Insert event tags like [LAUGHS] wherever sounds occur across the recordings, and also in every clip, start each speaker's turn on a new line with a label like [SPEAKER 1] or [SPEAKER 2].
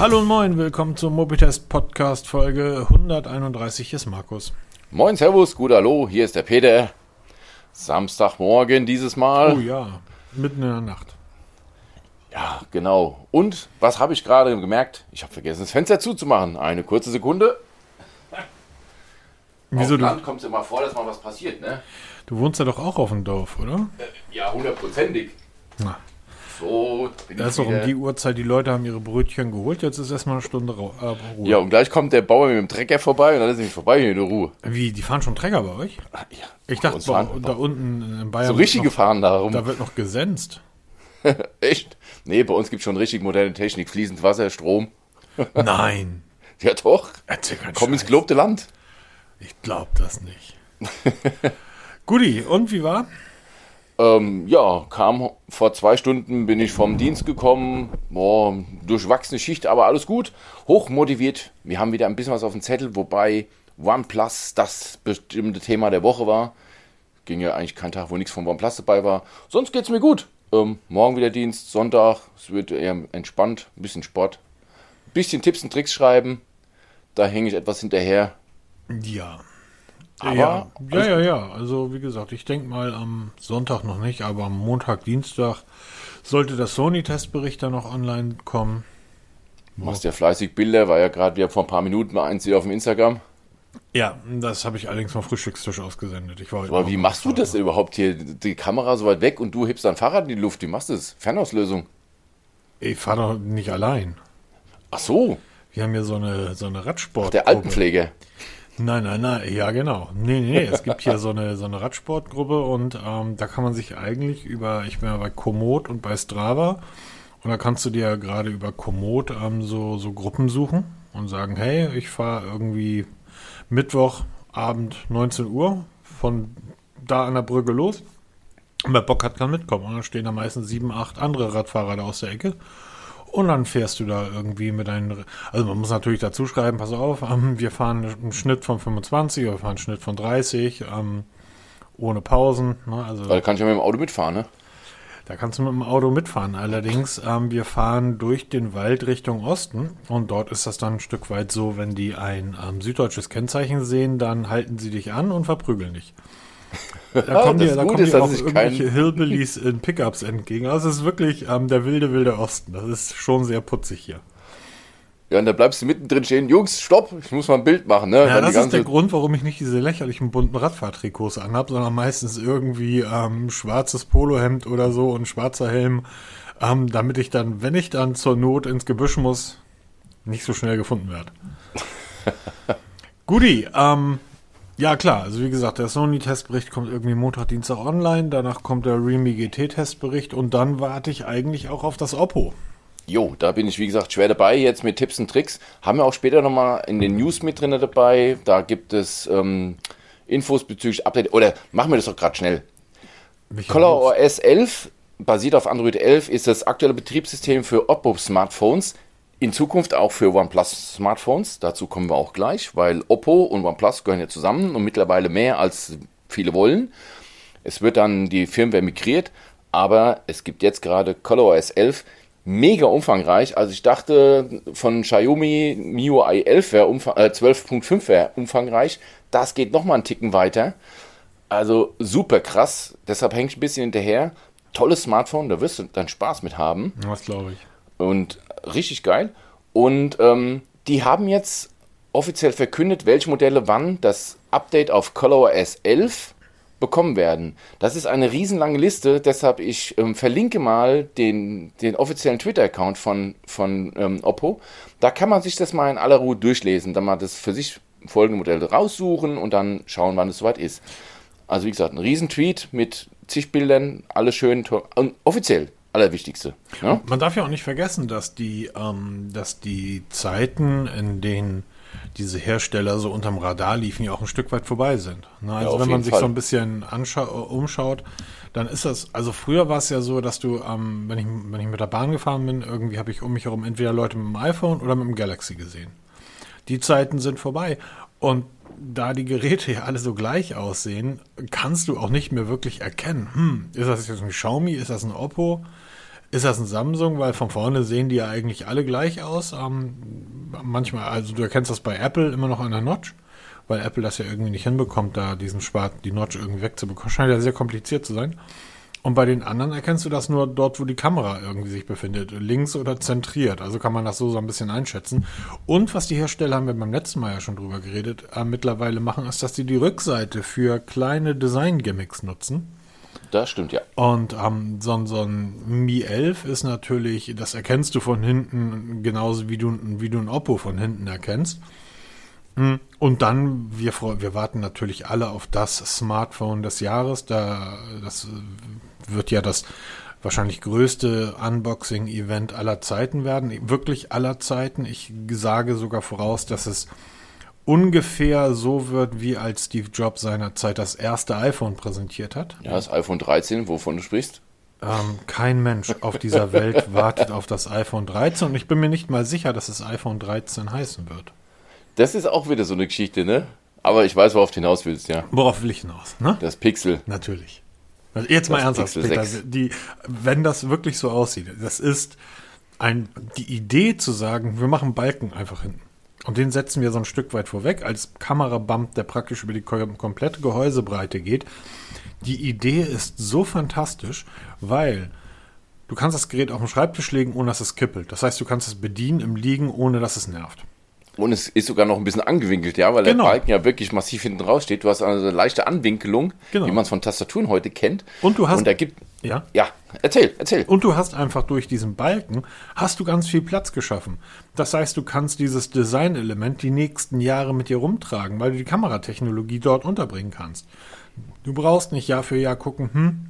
[SPEAKER 1] Hallo und moin, willkommen zum Mobitest Podcast Folge 131. Hier ist Markus.
[SPEAKER 2] Moin, Servus, gut, hallo, hier ist der Peter. Samstagmorgen dieses Mal.
[SPEAKER 1] Oh ja, mitten in der Nacht.
[SPEAKER 2] Ja, genau. Und was habe ich gerade gemerkt? Ich habe vergessen, das Fenster zuzumachen. Eine kurze Sekunde.
[SPEAKER 1] Wieso
[SPEAKER 2] Auf Land kommt es immer vor, dass mal was passiert, ne?
[SPEAKER 1] du wohnst ja doch auch auf dem Dorf, oder?
[SPEAKER 2] Äh, Ja, hundertprozentig.
[SPEAKER 1] Na,
[SPEAKER 2] So, bin
[SPEAKER 1] da ist doch um die Uhrzeit, die Leute haben ihre Brötchen geholt, jetzt ist erstmal eine Stunde äh, Ruhe.
[SPEAKER 2] Ja, und gleich kommt der Bauer mit dem Trecker vorbei und dann ist nämlich vorbei hier in der Ruhe.
[SPEAKER 1] Wie, die fahren schon Träger bei euch?
[SPEAKER 2] Ah, Ja,
[SPEAKER 1] Ich dachte, bei, da unten in Bayern
[SPEAKER 2] so richtig gefahren darum.
[SPEAKER 1] da wird noch gesenzt. [LAUGHS]
[SPEAKER 2] Echt? Nee, bei uns gibt es schon richtig moderne Technik. Fließend Wasser, Strom. [LAUGHS]
[SPEAKER 1] Nein.
[SPEAKER 2] Ja, doch.
[SPEAKER 1] Erzähl
[SPEAKER 2] Komm ins gelobte Land.
[SPEAKER 1] Ich glaub das nicht. [LAUGHS] Guti, und wie war?
[SPEAKER 2] Ähm, ja, kam vor zwei Stunden, bin ich vom Dienst gekommen. Boah, durchwachsene Schicht, aber alles gut. Hochmotiviert. Wir haben wieder ein bisschen was auf dem Zettel, wobei OnePlus das bestimmte Thema der Woche war. Ging ja eigentlich kein Tag, wo nichts von OnePlus dabei war. Sonst geht's mir gut. Ähm, morgen wieder Dienst, Sonntag. Es wird eher entspannt. Ein bisschen Sport. Ein bisschen Tipps und Tricks schreiben. Da hänge ich etwas hinterher.
[SPEAKER 1] Ja.
[SPEAKER 2] Aber
[SPEAKER 1] ja, ja, ja, ja. Also wie gesagt, ich denke mal am Sonntag noch nicht, aber am Montag, Dienstag sollte der Sony-Testbericht dann noch online kommen.
[SPEAKER 2] Machst ja fleißig Bilder, war ja gerade wieder vor ein paar Minuten mal eins hier auf dem Instagram.
[SPEAKER 1] Ja, das habe ich allerdings vom Frühstückstisch ausgesendet. Ich war
[SPEAKER 2] Aber wie machst du das überhaupt hier? Die Kamera so weit weg und du hebst dein Fahrrad in die Luft. Wie machst du das? Fernauslösung.
[SPEAKER 1] Ich fahre doch nicht allein.
[SPEAKER 2] Ach so,
[SPEAKER 1] Wir haben hier so eine, so eine Radsport.
[SPEAKER 2] der Altenpfleger.
[SPEAKER 1] Nein, nein, nein, ja genau. Nee, nee, es gibt hier so eine, so eine Radsportgruppe und ähm, da kann man sich eigentlich über, ich bin ja bei Komoot und bei Strava und da kannst du dir gerade über Komoot ähm, so, so Gruppen suchen und sagen, hey, ich fahre irgendwie Mittwochabend 19 Uhr von da an der Brücke los. Und wer Bock hat, kann mitkommen. Und dann stehen da meistens sieben, acht andere Radfahrer da aus der Ecke. Und dann fährst du da irgendwie mit deinen. Also man muss natürlich dazu schreiben, pass auf, ähm, wir fahren einen Schnitt von 25, wir fahren einen Schnitt von 30, ähm, ohne Pausen. Ne? Also
[SPEAKER 2] Da kann ich ja mit dem Auto mitfahren, ne?
[SPEAKER 1] da kannst du mit dem Auto mitfahren. Allerdings, ähm, wir fahren durch den Wald Richtung Osten und dort ist das dann ein Stück weit so, wenn die ein ähm, süddeutsches Kennzeichen sehen, dann halten sie dich an und verprügeln dich. Da kommen
[SPEAKER 2] das
[SPEAKER 1] dir, da kommen
[SPEAKER 2] ist,
[SPEAKER 1] dir auch
[SPEAKER 2] kein-
[SPEAKER 1] irgendwelche Hillbillies in Pickups entgegen. Also es ist wirklich ähm, der wilde, wilde Osten. Das ist schon sehr putzig hier.
[SPEAKER 2] Ja, und da bleibst du mittendrin stehen. Jungs, stopp, ich muss mal ein Bild machen, ne?
[SPEAKER 1] Ja, das ist der Grund, warum ich nicht diese lächerlichen bunten Radfahrtrikots anhab, sondern meistens irgendwie ähm, schwarzes Polohemd oder so und schwarzer Helm, ähm, damit ich dann, wenn ich dann zur Not ins Gebüsch muss, nicht so schnell gefunden werde. [LAUGHS] Guti, ähm, ja klar, also wie gesagt, der Sony-Testbericht kommt irgendwie Montag, Dienstag online, danach kommt der Realme GT-Testbericht und dann warte ich eigentlich auch auf das Oppo.
[SPEAKER 2] Jo, da bin ich, wie gesagt, schwer dabei, jetzt mit Tipps und Tricks. Haben wir auch später nochmal in den News mit drin dabei. Da gibt es ähm, Infos bezüglich Update. Oder machen wir das doch gerade schnell. Color. OS 11, basiert auf Android 11, ist das aktuelle Betriebssystem für Oppo-Smartphones. In Zukunft auch für OnePlus-Smartphones. Dazu kommen wir auch gleich, weil Oppo und OnePlus gehören ja zusammen und mittlerweile mehr als viele wollen. Es wird dann die Firmware migriert, aber es gibt jetzt gerade ColorOS 11, mega umfangreich. Also ich dachte von Xiaomi MIUI 11 wäre umfang, äh, 12.5 wäre umfangreich. Das geht nochmal einen Ticken weiter. Also super krass. Deshalb hänge ich ein bisschen hinterher. Tolles Smartphone, da wirst du dann Spaß mit haben.
[SPEAKER 1] Was glaube ich.
[SPEAKER 2] Und richtig geil. Und ähm, die haben jetzt offiziell verkündet, welche Modelle wann das Update auf ColorOS 11 bekommen werden. Das ist eine riesenlange Liste, deshalb ich ähm, verlinke mal den, den offiziellen Twitter-Account von, von ähm, Oppo. Da kann man sich das mal in aller Ruhe durchlesen, dann mal das für sich folgende Modelle raussuchen und dann schauen, wann es soweit ist. Also wie gesagt, ein Riesentweet mit zig Bildern, alles schön, und offiziell, allerwichtigste. Ne?
[SPEAKER 1] Man darf ja auch nicht vergessen, dass die, ähm, dass die Zeiten, in denen diese Hersteller so unterm Radar liefen, ja auch ein Stück weit vorbei sind. Ne? Also
[SPEAKER 2] auf
[SPEAKER 1] wenn man sich
[SPEAKER 2] Fall.
[SPEAKER 1] so ein bisschen umschaut, dann ist das, also früher war es ja so, dass du, ähm, wenn, ich, wenn ich mit der Bahn gefahren bin, irgendwie habe ich um mich herum entweder Leute mit dem iPhone oder mit dem Galaxy gesehen. Die Zeiten sind vorbei. Und da die Geräte ja alle so gleich aussehen, kannst du auch nicht mehr wirklich erkennen, hm, ist das jetzt ein Xiaomi, ist das ein Oppo? ist das ein Samsung, weil von vorne sehen die ja eigentlich alle gleich aus. Ähm, manchmal, also du erkennst das bei Apple immer noch an der Notch, weil Apple das ja irgendwie nicht hinbekommt, da diesen Spart, die Notch irgendwie wegzubekommen. Scheint ja sehr kompliziert zu sein. Und bei den anderen erkennst du das nur dort, wo die Kamera irgendwie sich befindet, links oder zentriert. Also kann man das so, so ein bisschen einschätzen. Und was die Hersteller, haben wir beim letzten Mal ja schon drüber geredet, äh, mittlerweile machen, ist, dass die die Rückseite für kleine Design-Gimmicks nutzen.
[SPEAKER 2] Das stimmt, ja.
[SPEAKER 1] Und ähm, so, so ein Mi 11 ist natürlich, das erkennst du von hinten genauso wie du, wie du ein Oppo von hinten erkennst. Hm, und dann, wir, wir warten natürlich alle auf das Smartphone des Jahres. Da, das wird ja das wahrscheinlich größte Unboxing-Event aller Zeiten werden. Wirklich aller Zeiten. Ich sage sogar voraus, dass es ungefähr so wird, wie als Steve Jobs seinerzeit das erste iPhone präsentiert hat.
[SPEAKER 2] Ja, das iPhone 13, wovon du sprichst.
[SPEAKER 1] Ähm, kein Mensch auf dieser Welt [LAUGHS] wartet auf das iPhone 13 und ich bin mir nicht mal sicher, dass es iPhone 13 heißen wird.
[SPEAKER 2] Das ist auch wieder so eine Geschichte, ne? Aber ich weiß, worauf du hinaus willst, ja.
[SPEAKER 1] Worauf will ich hinaus, ne?
[SPEAKER 2] Das Pixel.
[SPEAKER 1] Natürlich. Also jetzt mal ernsthaft, Peter, die, wenn das wirklich so aussieht, das ist ein, die Idee zu sagen, wir machen Balken einfach hinten. Und den setzen wir so ein Stück weit vorweg als Kamerabump, der praktisch über die komplette Gehäusebreite geht. Die Idee ist so fantastisch, weil du kannst das Gerät auf den Schreibtisch legen, ohne dass es kippelt. Das heißt, du kannst es bedienen im Liegen, ohne dass es nervt.
[SPEAKER 2] Und es ist sogar noch ein bisschen angewinkelt, ja, weil genau. der Balken ja wirklich massiv hinten raus steht. Du hast also eine leichte Anwinkelung, genau. wie man es von Tastaturen heute kennt.
[SPEAKER 1] Und du hast.
[SPEAKER 2] Und da gibt. Ja. Ja, erzähl, erzähl.
[SPEAKER 1] Und du hast einfach durch diesen Balken hast du ganz viel Platz geschaffen. Das heißt, du kannst dieses Designelement die nächsten Jahre mit dir rumtragen, weil du die Kameratechnologie dort unterbringen kannst. Du brauchst nicht Jahr für Jahr gucken, hm,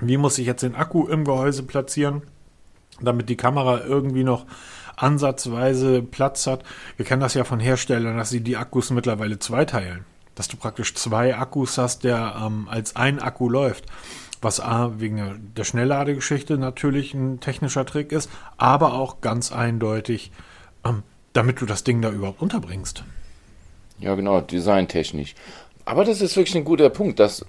[SPEAKER 1] wie muss ich jetzt den Akku im Gehäuse platzieren, damit die Kamera irgendwie noch ansatzweise Platz hat. Wir kennen das ja von Herstellern, dass sie die Akkus mittlerweile zweiteilen. Dass du praktisch zwei Akkus hast, der ähm, als ein Akku läuft. Was A, wegen der, der Schnellladegeschichte natürlich ein technischer Trick ist, aber auch ganz eindeutig, ähm, damit du das Ding da überhaupt unterbringst.
[SPEAKER 2] Ja, genau, designtechnisch. Aber das ist wirklich ein guter Punkt, dass,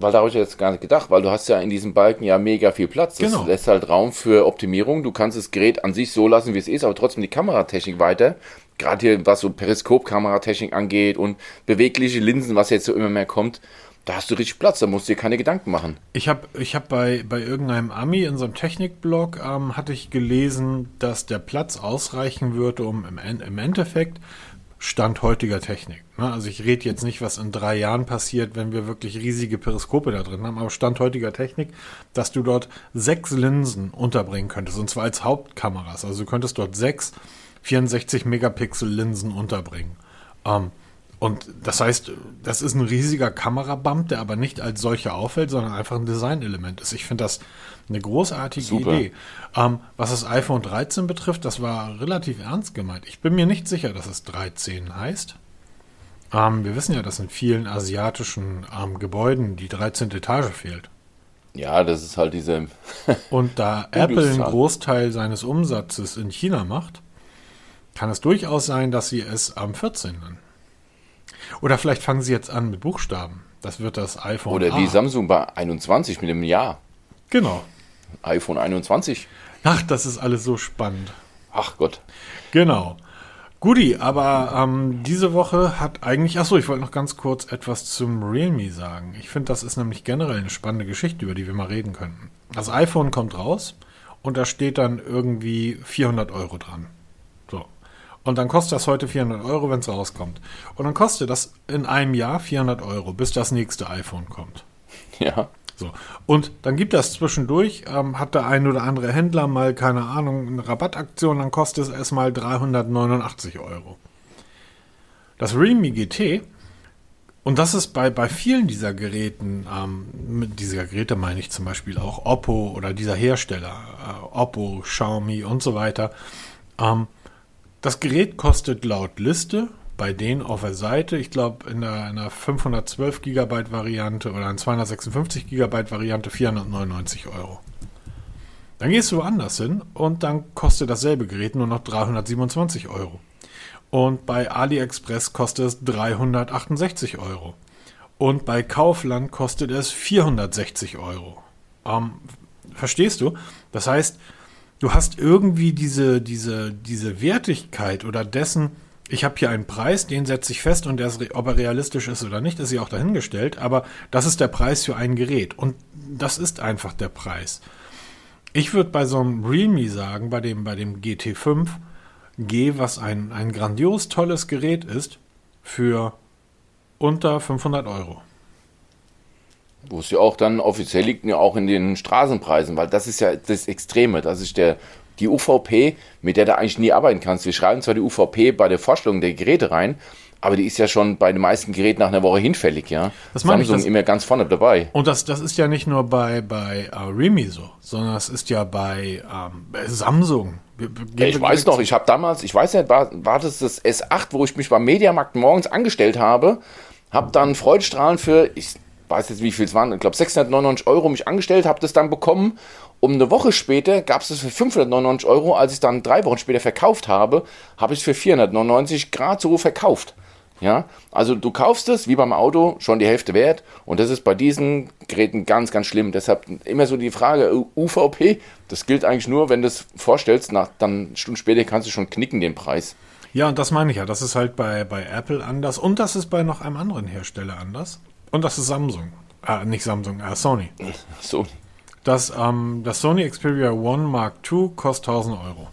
[SPEAKER 2] weil da habe ich jetzt gar nicht gedacht, weil du hast ja in diesem Balken ja mega viel Platz. Das genau. lässt halt Raum für Optimierung. Du kannst das Gerät an sich so lassen, wie es ist, aber trotzdem die Kameratechnik weiter. Gerade hier, was so Periskop-Kameratechnik angeht und bewegliche Linsen, was jetzt so immer mehr kommt, da hast du richtig Platz, da musst du dir keine Gedanken machen.
[SPEAKER 1] Ich habe ich hab bei, bei irgendeinem Ami in so einem Technikblog, ähm, hatte ich gelesen, dass der Platz ausreichen würde, um im, im Endeffekt Stand heutiger Technik. Ne? Also ich rede jetzt nicht, was in drei Jahren passiert, wenn wir wirklich riesige Periskope da drin haben, aber Stand heutiger Technik, dass du dort sechs Linsen unterbringen könntest, und zwar als Hauptkameras. Also du könntest dort sechs 64 Megapixel Linsen unterbringen. Ähm, und das heißt, das ist ein riesiger Kamerabump, der aber nicht als solcher auffällt, sondern einfach ein Designelement ist. Ich finde das eine großartige Super. Idee. Ähm, was das iPhone 13 betrifft, das war relativ ernst gemeint. Ich bin mir nicht sicher, dass es 13 heißt. Ähm, wir wissen ja, dass in vielen asiatischen ähm, Gebäuden die 13. Etage fehlt.
[SPEAKER 2] Ja, das ist halt diese. [LAUGHS]
[SPEAKER 1] Und da Apple einen Großteil seines Umsatzes in China macht, kann es durchaus sein, dass sie es am 14. nennen. Oder vielleicht fangen sie jetzt an mit Buchstaben. Das wird das iPhone.
[SPEAKER 2] Oder wie Samsung bei 21 mit dem Jahr.
[SPEAKER 1] Genau.
[SPEAKER 2] iPhone 21.
[SPEAKER 1] Ach, das ist alles so spannend.
[SPEAKER 2] Ach Gott.
[SPEAKER 1] Genau. Guti, aber ähm, diese Woche hat eigentlich, achso, ich wollte noch ganz kurz etwas zum Realme sagen. Ich finde, das ist nämlich generell eine spannende Geschichte, über die wir mal reden könnten. Das iPhone kommt raus und da steht dann irgendwie 400 Euro dran. So. Und dann kostet das heute 400 Euro, wenn es rauskommt. Und dann kostet das in einem Jahr 400 Euro, bis das nächste iPhone kommt.
[SPEAKER 2] Ja.
[SPEAKER 1] So. Und dann gibt das zwischendurch, ähm, hat der ein oder andere Händler mal, keine Ahnung, eine Rabattaktion, dann kostet es erstmal 389 Euro. Das Realme GT, und das ist bei, bei vielen dieser Geräten, ähm, mit dieser Geräte meine ich zum Beispiel auch Oppo oder dieser Hersteller, äh, Oppo, Xiaomi und so weiter, ähm, das Gerät kostet laut Liste bei denen auf der Seite, ich glaube in einer, 512 GB Variante oder einer 256 GB Variante 499 Euro. Dann gehst du woanders hin und dann kostet dasselbe Gerät nur noch 327 Euro. Und bei AliExpress kostet es 368 Euro. Und bei Kaufland kostet es 460 Euro. Ähm, Verstehst du? Das heißt, du hast irgendwie diese, diese, diese Wertigkeit oder dessen, ich habe hier einen Preis, den setze ich fest und der ist, ob er realistisch ist oder nicht, ist ja auch dahingestellt, aber das ist der Preis für ein Gerät und das ist einfach der Preis. Ich würde bei so einem Realme sagen, bei dem, bei dem GT5 G, was ein, ein grandios tolles Gerät ist, für unter 500 Euro.
[SPEAKER 2] Wo es ja auch dann offiziell liegt, ja auch in den Straßenpreisen, weil das ist ja das Extreme. Das ist der, die UVP, mit der du eigentlich nie arbeiten kannst. Wir schreiben zwar die UVP bei der Vorstellung der Geräte rein, aber die ist ja schon bei den meisten Geräten nach einer Woche hinfällig, ja.
[SPEAKER 1] Das meine
[SPEAKER 2] Samsung
[SPEAKER 1] ich, das,
[SPEAKER 2] immer ganz vorne dabei.
[SPEAKER 1] Und das, das ist ja nicht nur bei, bei uh, Realme so, sondern es ist ja bei, ähm, Samsung.
[SPEAKER 2] Ja, ich weiß noch, ich habe damals, ich weiß nicht, war, war das das S8, wo ich mich beim Mediamarkt morgens angestellt habe, habe dann Freudestrahlen für, ich weiß jetzt, wie viel es waren, ich glaube 699 Euro mich angestellt, habe das dann bekommen. Um eine Woche später gab es es für 599 Euro. Als ich es dann drei Wochen später verkauft habe, habe ich es für 499 Grad so verkauft. Ja, also du kaufst es wie beim Auto schon die Hälfte wert und das ist bei diesen Geräten ganz, ganz schlimm. Deshalb immer so die Frage, UVP, das gilt eigentlich nur, wenn du es vorstellst, nach, dann Stunden später kannst du schon knicken den Preis.
[SPEAKER 1] Ja, und das meine ich ja. Das ist halt bei, bei Apple anders und das ist bei noch einem anderen Hersteller anders. Und das ist Samsung. Äh, nicht Samsung, äh, Sony. [LAUGHS]
[SPEAKER 2] Sony.
[SPEAKER 1] Das, ähm, das Sony Xperia One Mark II kostet 1000 Euro.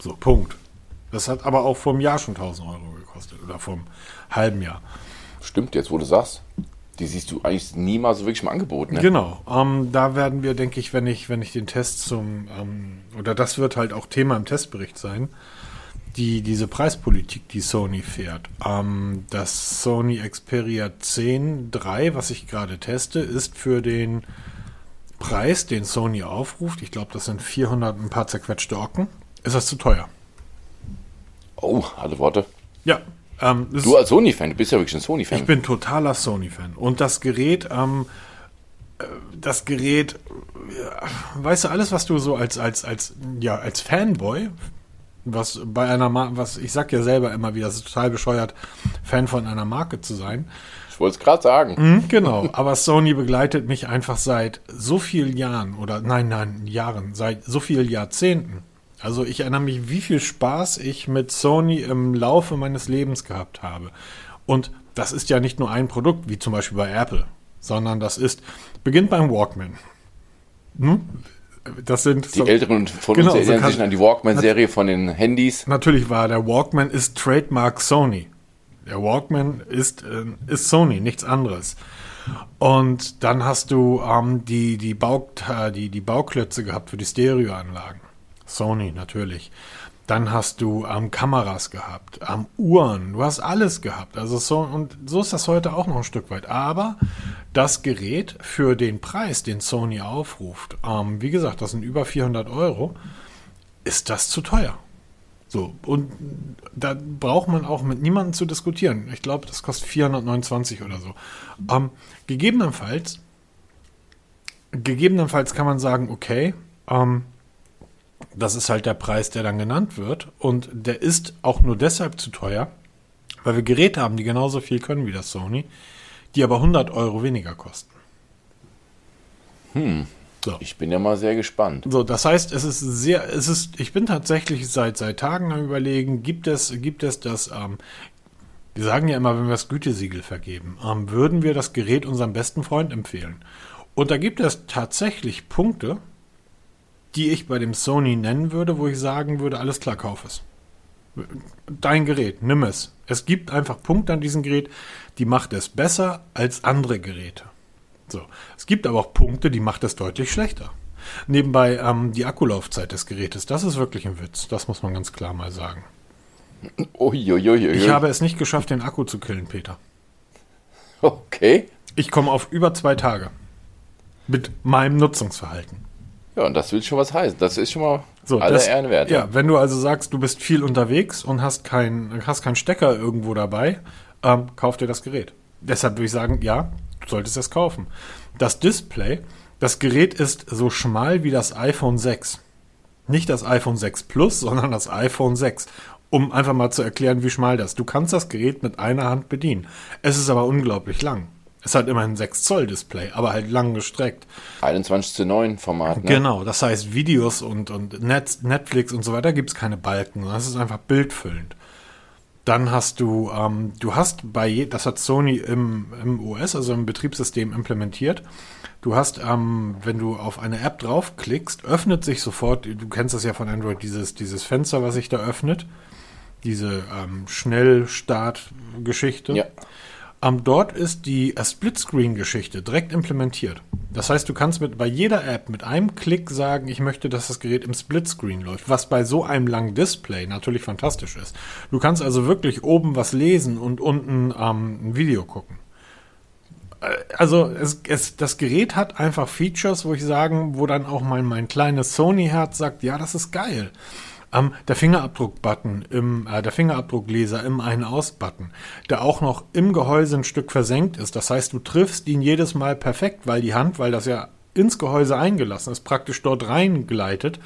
[SPEAKER 1] So, Punkt. Das hat aber auch vor einem Jahr schon 1000 Euro gekostet oder vor einem halben Jahr.
[SPEAKER 2] Stimmt, jetzt wo du sagst. Die siehst du eigentlich niemals so wirklich im Angebot, ne?
[SPEAKER 1] Genau. Ähm, da werden wir, denke ich, wenn ich, wenn ich den Test zum, ähm, oder das wird halt auch Thema im Testbericht sein, die, diese Preispolitik, die Sony fährt. Ähm, das Sony Xperia 10 3, was ich gerade teste, ist für den Preis, den Sony aufruft, ich glaube, das sind 400 ein paar zerquetschte Ocken, ist das zu teuer.
[SPEAKER 2] Oh, harte Worte.
[SPEAKER 1] Ja.
[SPEAKER 2] Ähm, du als Sony-Fan, du bist ja wirklich ein Sony-Fan.
[SPEAKER 1] Ich bin totaler Sony-Fan. Und das Gerät, ähm, äh, das Gerät, ja, weißt du, alles, was du so als, als, als, ja, als Fanboy, was bei einer Marke, was ich sag ja selber immer wieder, das ist total bescheuert, Fan von einer Marke zu sein.
[SPEAKER 2] Ich wollte es gerade sagen.
[SPEAKER 1] Mhm, genau, aber Sony begleitet mich einfach seit so vielen Jahren oder nein, nein, Jahren, seit so vielen Jahrzehnten. Also ich erinnere mich, wie viel Spaß ich mit Sony im Laufe meines Lebens gehabt habe. Und das ist ja nicht nur ein Produkt, wie zum Beispiel bei Apple, sondern das ist, beginnt beim Walkman. Hm? Das sind
[SPEAKER 2] die so, Älteren von genau, uns erinnern so sich an die Walkman-Serie von den Handys.
[SPEAKER 1] Natürlich war der Walkman ist Trademark Sony. Der Walkman ist, äh, ist Sony, nichts anderes. Und dann hast du ähm, die, die, Bau, die, die Bauklötze gehabt für die Stereoanlagen. Sony natürlich. Dann hast du ähm, Kameras gehabt, ähm, Uhren, du hast alles gehabt. Also so, und so ist das heute auch noch ein Stück weit. Aber das Gerät für den Preis, den Sony aufruft, ähm, wie gesagt, das sind über 400 Euro, ist das zu teuer. So, und da braucht man auch mit niemandem zu diskutieren. Ich glaube, das kostet 429 oder so. Ähm, gegebenenfalls, gegebenenfalls kann man sagen, okay, ähm, das ist halt der Preis, der dann genannt wird. Und der ist auch nur deshalb zu teuer, weil wir Geräte haben, die genauso viel können wie das Sony, die aber 100 Euro weniger kosten.
[SPEAKER 2] Hm. So. Ich bin ja mal sehr gespannt.
[SPEAKER 1] So, das heißt, es ist sehr, es ist, ich bin tatsächlich seit, seit Tagen am überlegen, gibt es, gibt es das, ähm, wir sagen ja immer, wenn wir das Gütesiegel vergeben, ähm, würden wir das Gerät unserem besten Freund empfehlen. Und da gibt es tatsächlich Punkte, die ich bei dem Sony nennen würde, wo ich sagen würde, alles klar, kauf es. Dein Gerät, nimm es. Es gibt einfach Punkte an diesem Gerät, die macht es besser als andere Geräte. So. Es gibt aber auch Punkte, die macht es deutlich schlechter. Nebenbei ähm, die Akkulaufzeit des Gerätes, das ist wirklich ein Witz. Das muss man ganz klar mal sagen.
[SPEAKER 2] Uiuiui.
[SPEAKER 1] Ich habe es nicht geschafft, den Akku zu killen, Peter.
[SPEAKER 2] Okay.
[SPEAKER 1] Ich komme auf über zwei Tage. Mit meinem Nutzungsverhalten.
[SPEAKER 2] Ja, und das will schon was heißen. Das ist schon mal so, alle das, Ehren wert.
[SPEAKER 1] Ja, wenn du also sagst, du bist viel unterwegs und hast keinen hast keinen Stecker irgendwo dabei, ähm, kauf dir das Gerät. Deshalb würde ich sagen, ja, solltest es kaufen. Das Display, das Gerät ist so schmal wie das iPhone 6. Nicht das iPhone 6 Plus, sondern das iPhone 6. Um einfach mal zu erklären, wie schmal das. Du kannst das Gerät mit einer Hand bedienen. Es ist aber unglaublich lang. Ist halt immer ein 6 Zoll Display, aber halt lang gestreckt.
[SPEAKER 2] 21 zu 9 Format.
[SPEAKER 1] Ne? Genau, das heißt Videos und, und Net, Netflix und so weiter gibt es keine Balken. Das ist einfach bildfüllend. Dann hast du, ähm, du hast bei, das hat Sony im, im OS, also im Betriebssystem implementiert. Du hast, ähm, wenn du auf eine App draufklickst, öffnet sich sofort, du kennst das ja von Android, dieses, dieses Fenster, was sich da öffnet. Diese ähm, Schnellstart-Geschichte. Ja. Ähm, dort ist die Splitscreen-Geschichte direkt implementiert. Das heißt, du kannst mit, bei jeder App mit einem Klick sagen, ich möchte, dass das Gerät im Splitscreen läuft, was bei so einem langen Display natürlich fantastisch ist. Du kannst also wirklich oben was lesen und unten ähm, ein Video gucken. Äh, also es, es, das Gerät hat einfach Features, wo ich sagen, wo dann auch mein, mein kleines Sony-Herz sagt, ja, das ist geil. Ähm, der Fingerabdruck-Button, im, äh, der Fingerabdruckleser im Ein-Aus-Button, der auch noch im Gehäuse ein Stück versenkt ist. Das heißt, du triffst ihn jedes Mal perfekt, weil die Hand, weil das ja ins Gehäuse eingelassen ist, praktisch dort reingleitet.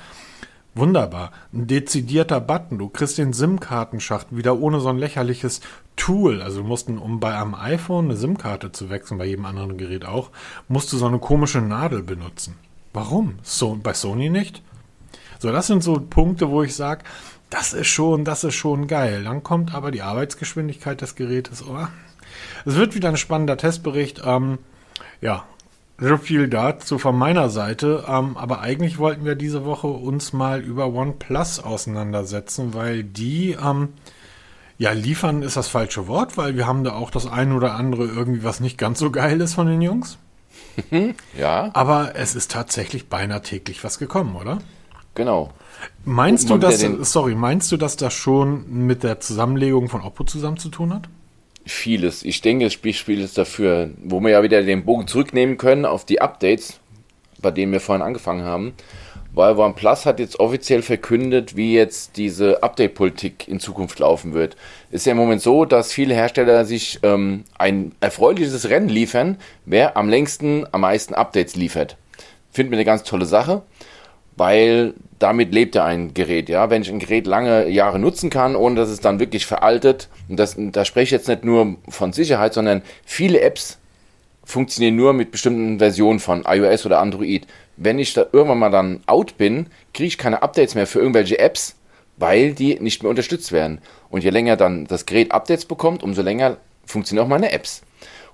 [SPEAKER 1] Wunderbar. Ein dezidierter Button. Du kriegst den SIM-Kartenschacht wieder ohne so ein lächerliches Tool. Also du musst, um bei einem iPhone eine SIM-Karte zu wechseln, bei jedem anderen Gerät auch, musst du so eine komische Nadel benutzen. Warum? So, bei Sony nicht? So, das sind so Punkte, wo ich sage, das ist schon, das ist schon geil. Dann kommt aber die Arbeitsgeschwindigkeit des Gerätes. Oh, es wird wieder ein spannender Testbericht. Ähm, ja, so viel dazu von meiner Seite. Ähm, aber eigentlich wollten wir diese Woche uns mal über OnePlus auseinandersetzen, weil die, ähm, ja, liefern ist das falsche Wort, weil wir haben da auch das ein oder andere irgendwie, was nicht ganz so geil ist von den Jungs. [LAUGHS] ja. Aber es ist tatsächlich beinahe täglich was gekommen, oder?
[SPEAKER 2] Genau.
[SPEAKER 1] Meinst du, dass, sorry, meinst du, dass das schon mit der Zusammenlegung von Oppo zusammen zu tun hat?
[SPEAKER 2] Vieles. Ich denke, das Spiel ist dafür, wo wir ja wieder den Bogen zurücknehmen können auf die Updates, bei denen wir vorhin angefangen haben. Weil OnePlus hat jetzt offiziell verkündet, wie jetzt diese Update-Politik in Zukunft laufen wird. Ist ja im Moment so, dass viele Hersteller sich ähm, ein erfreuliches Rennen liefern, wer am längsten, am meisten Updates liefert. Finden wir eine ganz tolle Sache weil damit lebt ja ein Gerät, ja. Wenn ich ein Gerät lange Jahre nutzen kann, ohne dass es dann wirklich veraltet, und das, da spreche ich jetzt nicht nur von Sicherheit, sondern viele Apps funktionieren nur mit bestimmten Versionen von iOS oder Android. Wenn ich da irgendwann mal dann out bin, kriege ich keine Updates mehr für irgendwelche Apps, weil die nicht mehr unterstützt werden. Und je länger dann das Gerät Updates bekommt, umso länger funktionieren auch meine Apps.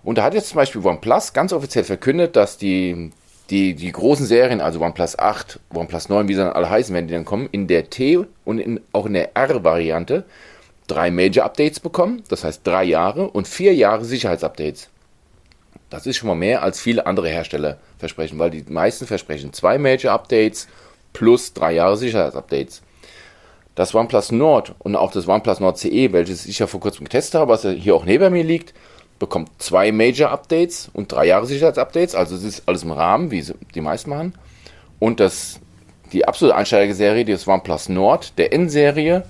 [SPEAKER 2] Und da hat jetzt zum Beispiel OnePlus ganz offiziell verkündet, dass die die, die großen Serien, also OnePlus 8, OnePlus 9, wie sie dann alle heißen, wenn die dann kommen, in der T und in, auch in der R-Variante drei Major-Updates bekommen, das heißt drei Jahre und vier Jahre Sicherheitsupdates. Das ist schon mal mehr, als viele andere Hersteller versprechen, weil die meisten versprechen zwei Major-Updates plus drei Jahre Sicherheitsupdates. Das OnePlus Nord und auch das OnePlus Nord CE, welches ich ja vor kurzem getestet habe, was hier auch neben mir liegt, bekommt zwei Major-Updates und drei Jahre Sicherheitsupdates. Also es ist alles im Rahmen, wie die meisten machen. Und das, die absolute Einsteigerserie, das OnePlus Nord, der N-Serie,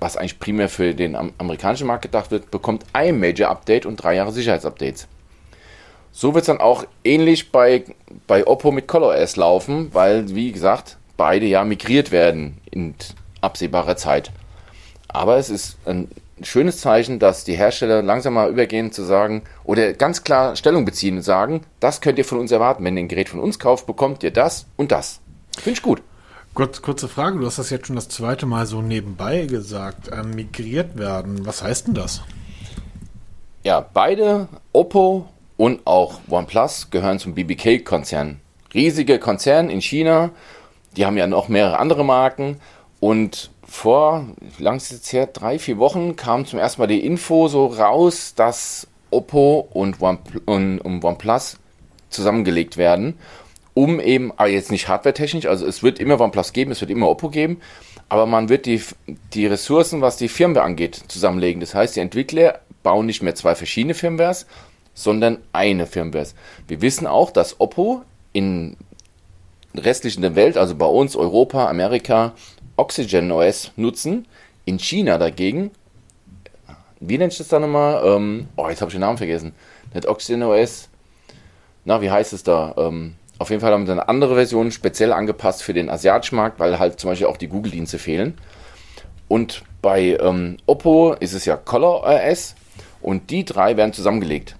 [SPEAKER 2] was eigentlich primär für den amerikanischen Markt gedacht wird, bekommt ein Major-Update und drei Jahre Sicherheitsupdates. So wird es dann auch ähnlich bei, bei Oppo mit ColorOS laufen, weil, wie gesagt, beide ja migriert werden in absehbarer Zeit. Aber es ist ein schönes Zeichen, dass die Hersteller langsam mal übergehen zu sagen oder ganz klar Stellung beziehen und sagen, das könnt ihr von uns erwarten. Wenn ihr ein Gerät von uns kauft, bekommt ihr das und das. Finde ich gut.
[SPEAKER 1] Kurz, kurze Frage, du hast das jetzt schon das zweite Mal so nebenbei gesagt. Ähm, migriert werden, was heißt denn das?
[SPEAKER 2] Ja, beide, Oppo und auch OnePlus, gehören zum BBK-Konzern. Riesige Konzern in China, die haben ja noch mehrere andere Marken und vor, wie lange ist es jetzt her? Drei, vier Wochen kam zum ersten Mal die Info so raus, dass Oppo und, OnePlus, und, und OnePlus zusammengelegt werden, um eben, aber jetzt nicht hardwaretechnisch, also es wird immer OnePlus geben, es wird immer Oppo geben, aber man wird die, die Ressourcen, was die Firmware angeht, zusammenlegen. Das heißt, die Entwickler bauen nicht mehr zwei verschiedene Firmwares, sondern eine Firmware. Wir wissen auch, dass Oppo in restlichen der Welt, also bei uns, Europa, Amerika, Oxygen OS nutzen. In China dagegen, wie nennt das da nochmal? Ähm, oh, jetzt habe ich den Namen vergessen. Nicht Oxygen OS. Na, wie heißt es da? Ähm, auf jeden Fall haben wir eine andere Version speziell angepasst für den asiatischen Markt, weil halt zum Beispiel auch die Google-Dienste fehlen. Und bei ähm, Oppo ist es ja Color OS und die drei werden zusammengelegt.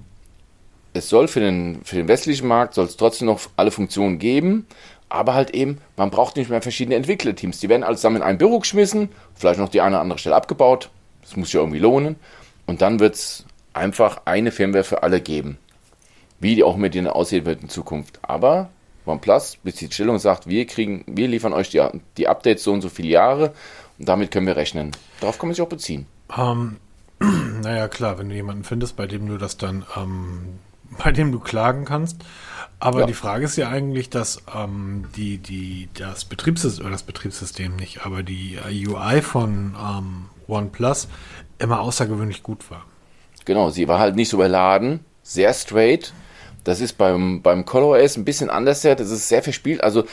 [SPEAKER 2] es soll für den, für den westlichen Markt, soll es trotzdem noch alle Funktionen geben, aber halt eben, man braucht nicht mehr verschiedene Entwicklerteams. Die werden alles zusammen in ein Büro geschmissen, vielleicht noch die eine oder andere Stelle abgebaut, das muss ja irgendwie lohnen, und dann wird es einfach eine Firmware für alle geben. Wie die auch mit denen aussehen wird in Zukunft. Aber OnePlus bezieht Stellung und sagt, wir kriegen, wir liefern euch die, die Updates so und so viele Jahre und damit können wir rechnen. Darauf kann man sich auch beziehen.
[SPEAKER 1] Ähm, [CLEARS THROAT] naja, klar, wenn du jemanden findest, bei dem du das dann, ähm, [LAUGHS] bei dem du klagen kannst. Aber ja. die Frage ist ja eigentlich, dass ähm, die, die, das Betriebssystem, oder das Betriebssystem nicht, aber die UI von ähm, OnePlus immer außergewöhnlich gut war.
[SPEAKER 2] Genau, sie war halt nicht so überladen, sehr straight. Das ist beim, beim ColorOS ein bisschen anders. Das ist sehr verspielt. Also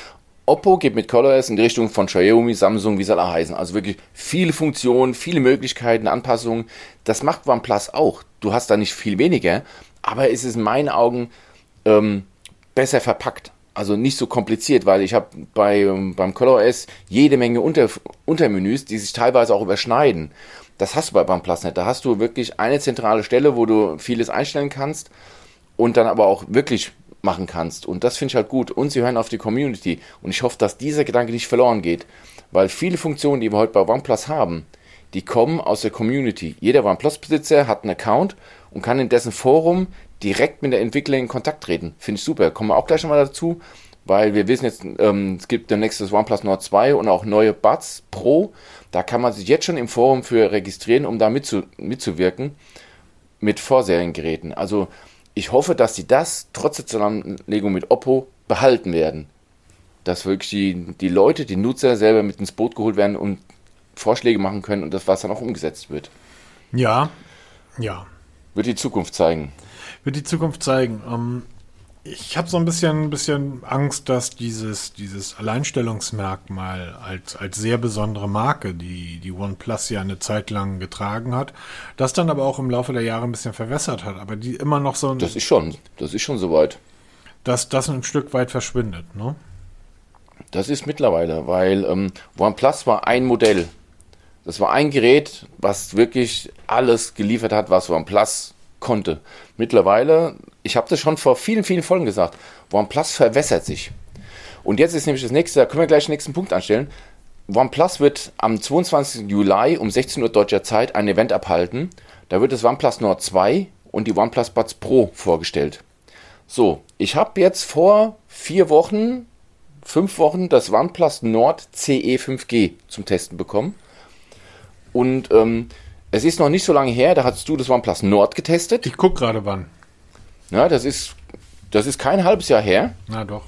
[SPEAKER 2] Oppo geht mit ColorOS in die Richtung von Xiaomi, Samsung, wie soll er heißen. Also wirklich viele Funktionen, viele Möglichkeiten, Anpassungen. Das macht OnePlus auch. Du hast da nicht viel weniger, aber es ist in meinen Augen ähm, besser verpackt. Also nicht so kompliziert, weil ich habe bei, ähm, beim ColorOS jede Menge Unter, Untermenüs, die sich teilweise auch überschneiden. Das hast du bei OnePlus nicht. Da hast du wirklich eine zentrale Stelle, wo du vieles einstellen kannst und dann aber auch wirklich machen kannst. Und das finde ich halt gut. Und sie hören auf die Community. Und ich hoffe, dass dieser Gedanke nicht verloren geht. Weil viele Funktionen, die wir heute bei OnePlus haben, die kommen aus der Community. Jeder OnePlus-Besitzer hat einen Account und kann in dessen Forum direkt mit der Entwickler in Kontakt treten. Finde ich super. Kommen wir auch gleich nochmal dazu, weil wir wissen jetzt, ähm, es gibt demnächst das OnePlus Nord 2 und auch neue Buds Pro. Da kann man sich jetzt schon im Forum für registrieren, um da mitzu mitzuwirken mit Vorseriengeräten. Also ich hoffe, dass sie das trotz der Zusammenlegung mit Oppo behalten werden. Dass wirklich die, die Leute, die Nutzer selber mit ins Boot geholt werden und Vorschläge machen können und das, was dann auch umgesetzt wird.
[SPEAKER 1] Ja, ja.
[SPEAKER 2] Wird die Zukunft zeigen.
[SPEAKER 1] Wird die Zukunft zeigen. Ähm, ich habe so ein bisschen, bisschen Angst, dass dieses, dieses Alleinstellungsmerkmal als, als sehr besondere Marke, die die OnePlus ja eine Zeit lang getragen hat, das dann aber auch im Laufe der Jahre ein bisschen verwässert hat, aber die immer noch so ein.
[SPEAKER 2] Das ist schon, das ist schon soweit.
[SPEAKER 1] Dass das ein Stück weit verschwindet, ne?
[SPEAKER 2] Das ist mittlerweile, weil ähm, OnePlus war ein Modell. Das war ein Gerät, was wirklich alles geliefert hat, was OnePlus konnte. Mittlerweile, ich habe das schon vor vielen, vielen Folgen gesagt, OnePlus verwässert sich. Und jetzt ist nämlich das nächste, da können wir gleich den nächsten Punkt anstellen. OnePlus wird am 22. Juli um 16 Uhr deutscher Zeit ein Event abhalten. Da wird das OnePlus Nord 2 und die OnePlus Buds Pro vorgestellt. So, ich habe jetzt vor vier Wochen, fünf Wochen das OnePlus Nord CE 5G zum Testen bekommen. Und ähm, es ist noch nicht so lange her, da hast du das OnePlus Nord getestet.
[SPEAKER 1] Ich guck gerade wann.
[SPEAKER 2] Ja, das ist, das ist kein halbes Jahr her.
[SPEAKER 1] Na doch.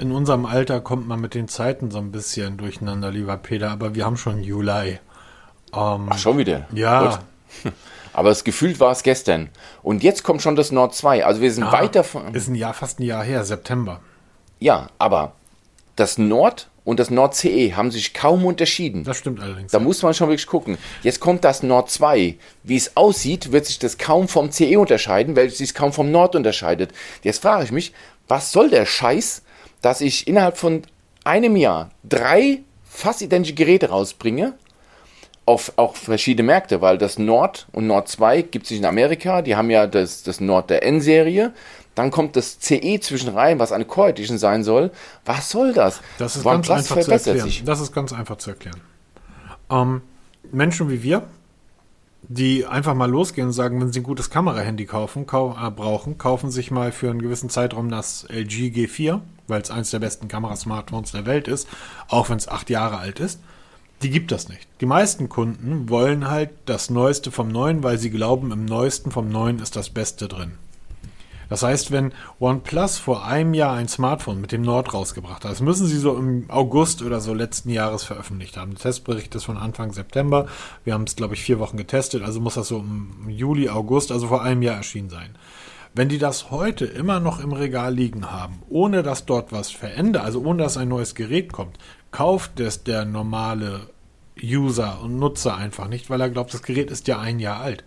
[SPEAKER 1] In unserem Alter kommt man mit den Zeiten so ein bisschen durcheinander, lieber Peter, aber wir haben schon Juli.
[SPEAKER 2] Ähm, Ach, schon wieder?
[SPEAKER 1] Ja.
[SPEAKER 2] Gut. [LAUGHS] Aber das gefühlt war es gestern. Und jetzt kommt schon das Nord 2. Also wir sind ja, weit davon.
[SPEAKER 1] Ist ein Jahr, fast ein Jahr her, September.
[SPEAKER 2] Ja, aber das Nord und das Nord CE haben sich kaum unterschieden.
[SPEAKER 1] Das stimmt allerdings.
[SPEAKER 2] Da muss man schon wirklich gucken. Jetzt kommt das Nord 2. Wie es aussieht, wird sich das kaum vom CE unterscheiden, weil es sich kaum vom Nord unterscheidet. Jetzt frage ich mich, was soll der Scheiß, dass ich innerhalb von einem Jahr drei fast identische Geräte rausbringe, auf auch verschiedene Märkte, weil das Nord und Nord 2 gibt es nicht in Amerika, die haben ja das, das Nord der N-Serie, dann kommt das CE zwischen rein, was eine Core Edition sein soll. Was soll das?
[SPEAKER 1] Das ist ganz einfach zu erklären. Sich? Das ist ganz einfach zu erklären. Ähm, Menschen wie wir, die einfach mal losgehen und sagen, wenn sie ein gutes Kamerahandy kaufen, kau äh, brauchen, kaufen sich mal für einen gewissen Zeitraum das LG G4, weil es eines der besten Kamerasmartphones der Welt ist, auch wenn es acht Jahre alt ist. Die gibt das nicht. Die meisten Kunden wollen halt das Neueste vom Neuen, weil sie glauben, im Neuesten vom Neuen ist das Beste drin. Das heißt, wenn OnePlus vor einem Jahr ein Smartphone mit dem Nord rausgebracht hat, das müssen sie so im August oder so letzten Jahres veröffentlicht haben. Der Testbericht ist von Anfang September. Wir haben es, glaube ich, vier Wochen getestet, also muss das so im Juli, August, also vor einem Jahr erschienen sein. Wenn die das heute immer noch im Regal liegen haben, ohne dass dort was verändert, also ohne dass ein neues Gerät kommt, kauft es der normale User und Nutzer einfach nicht, weil er glaubt, das Gerät ist ja ein Jahr alt.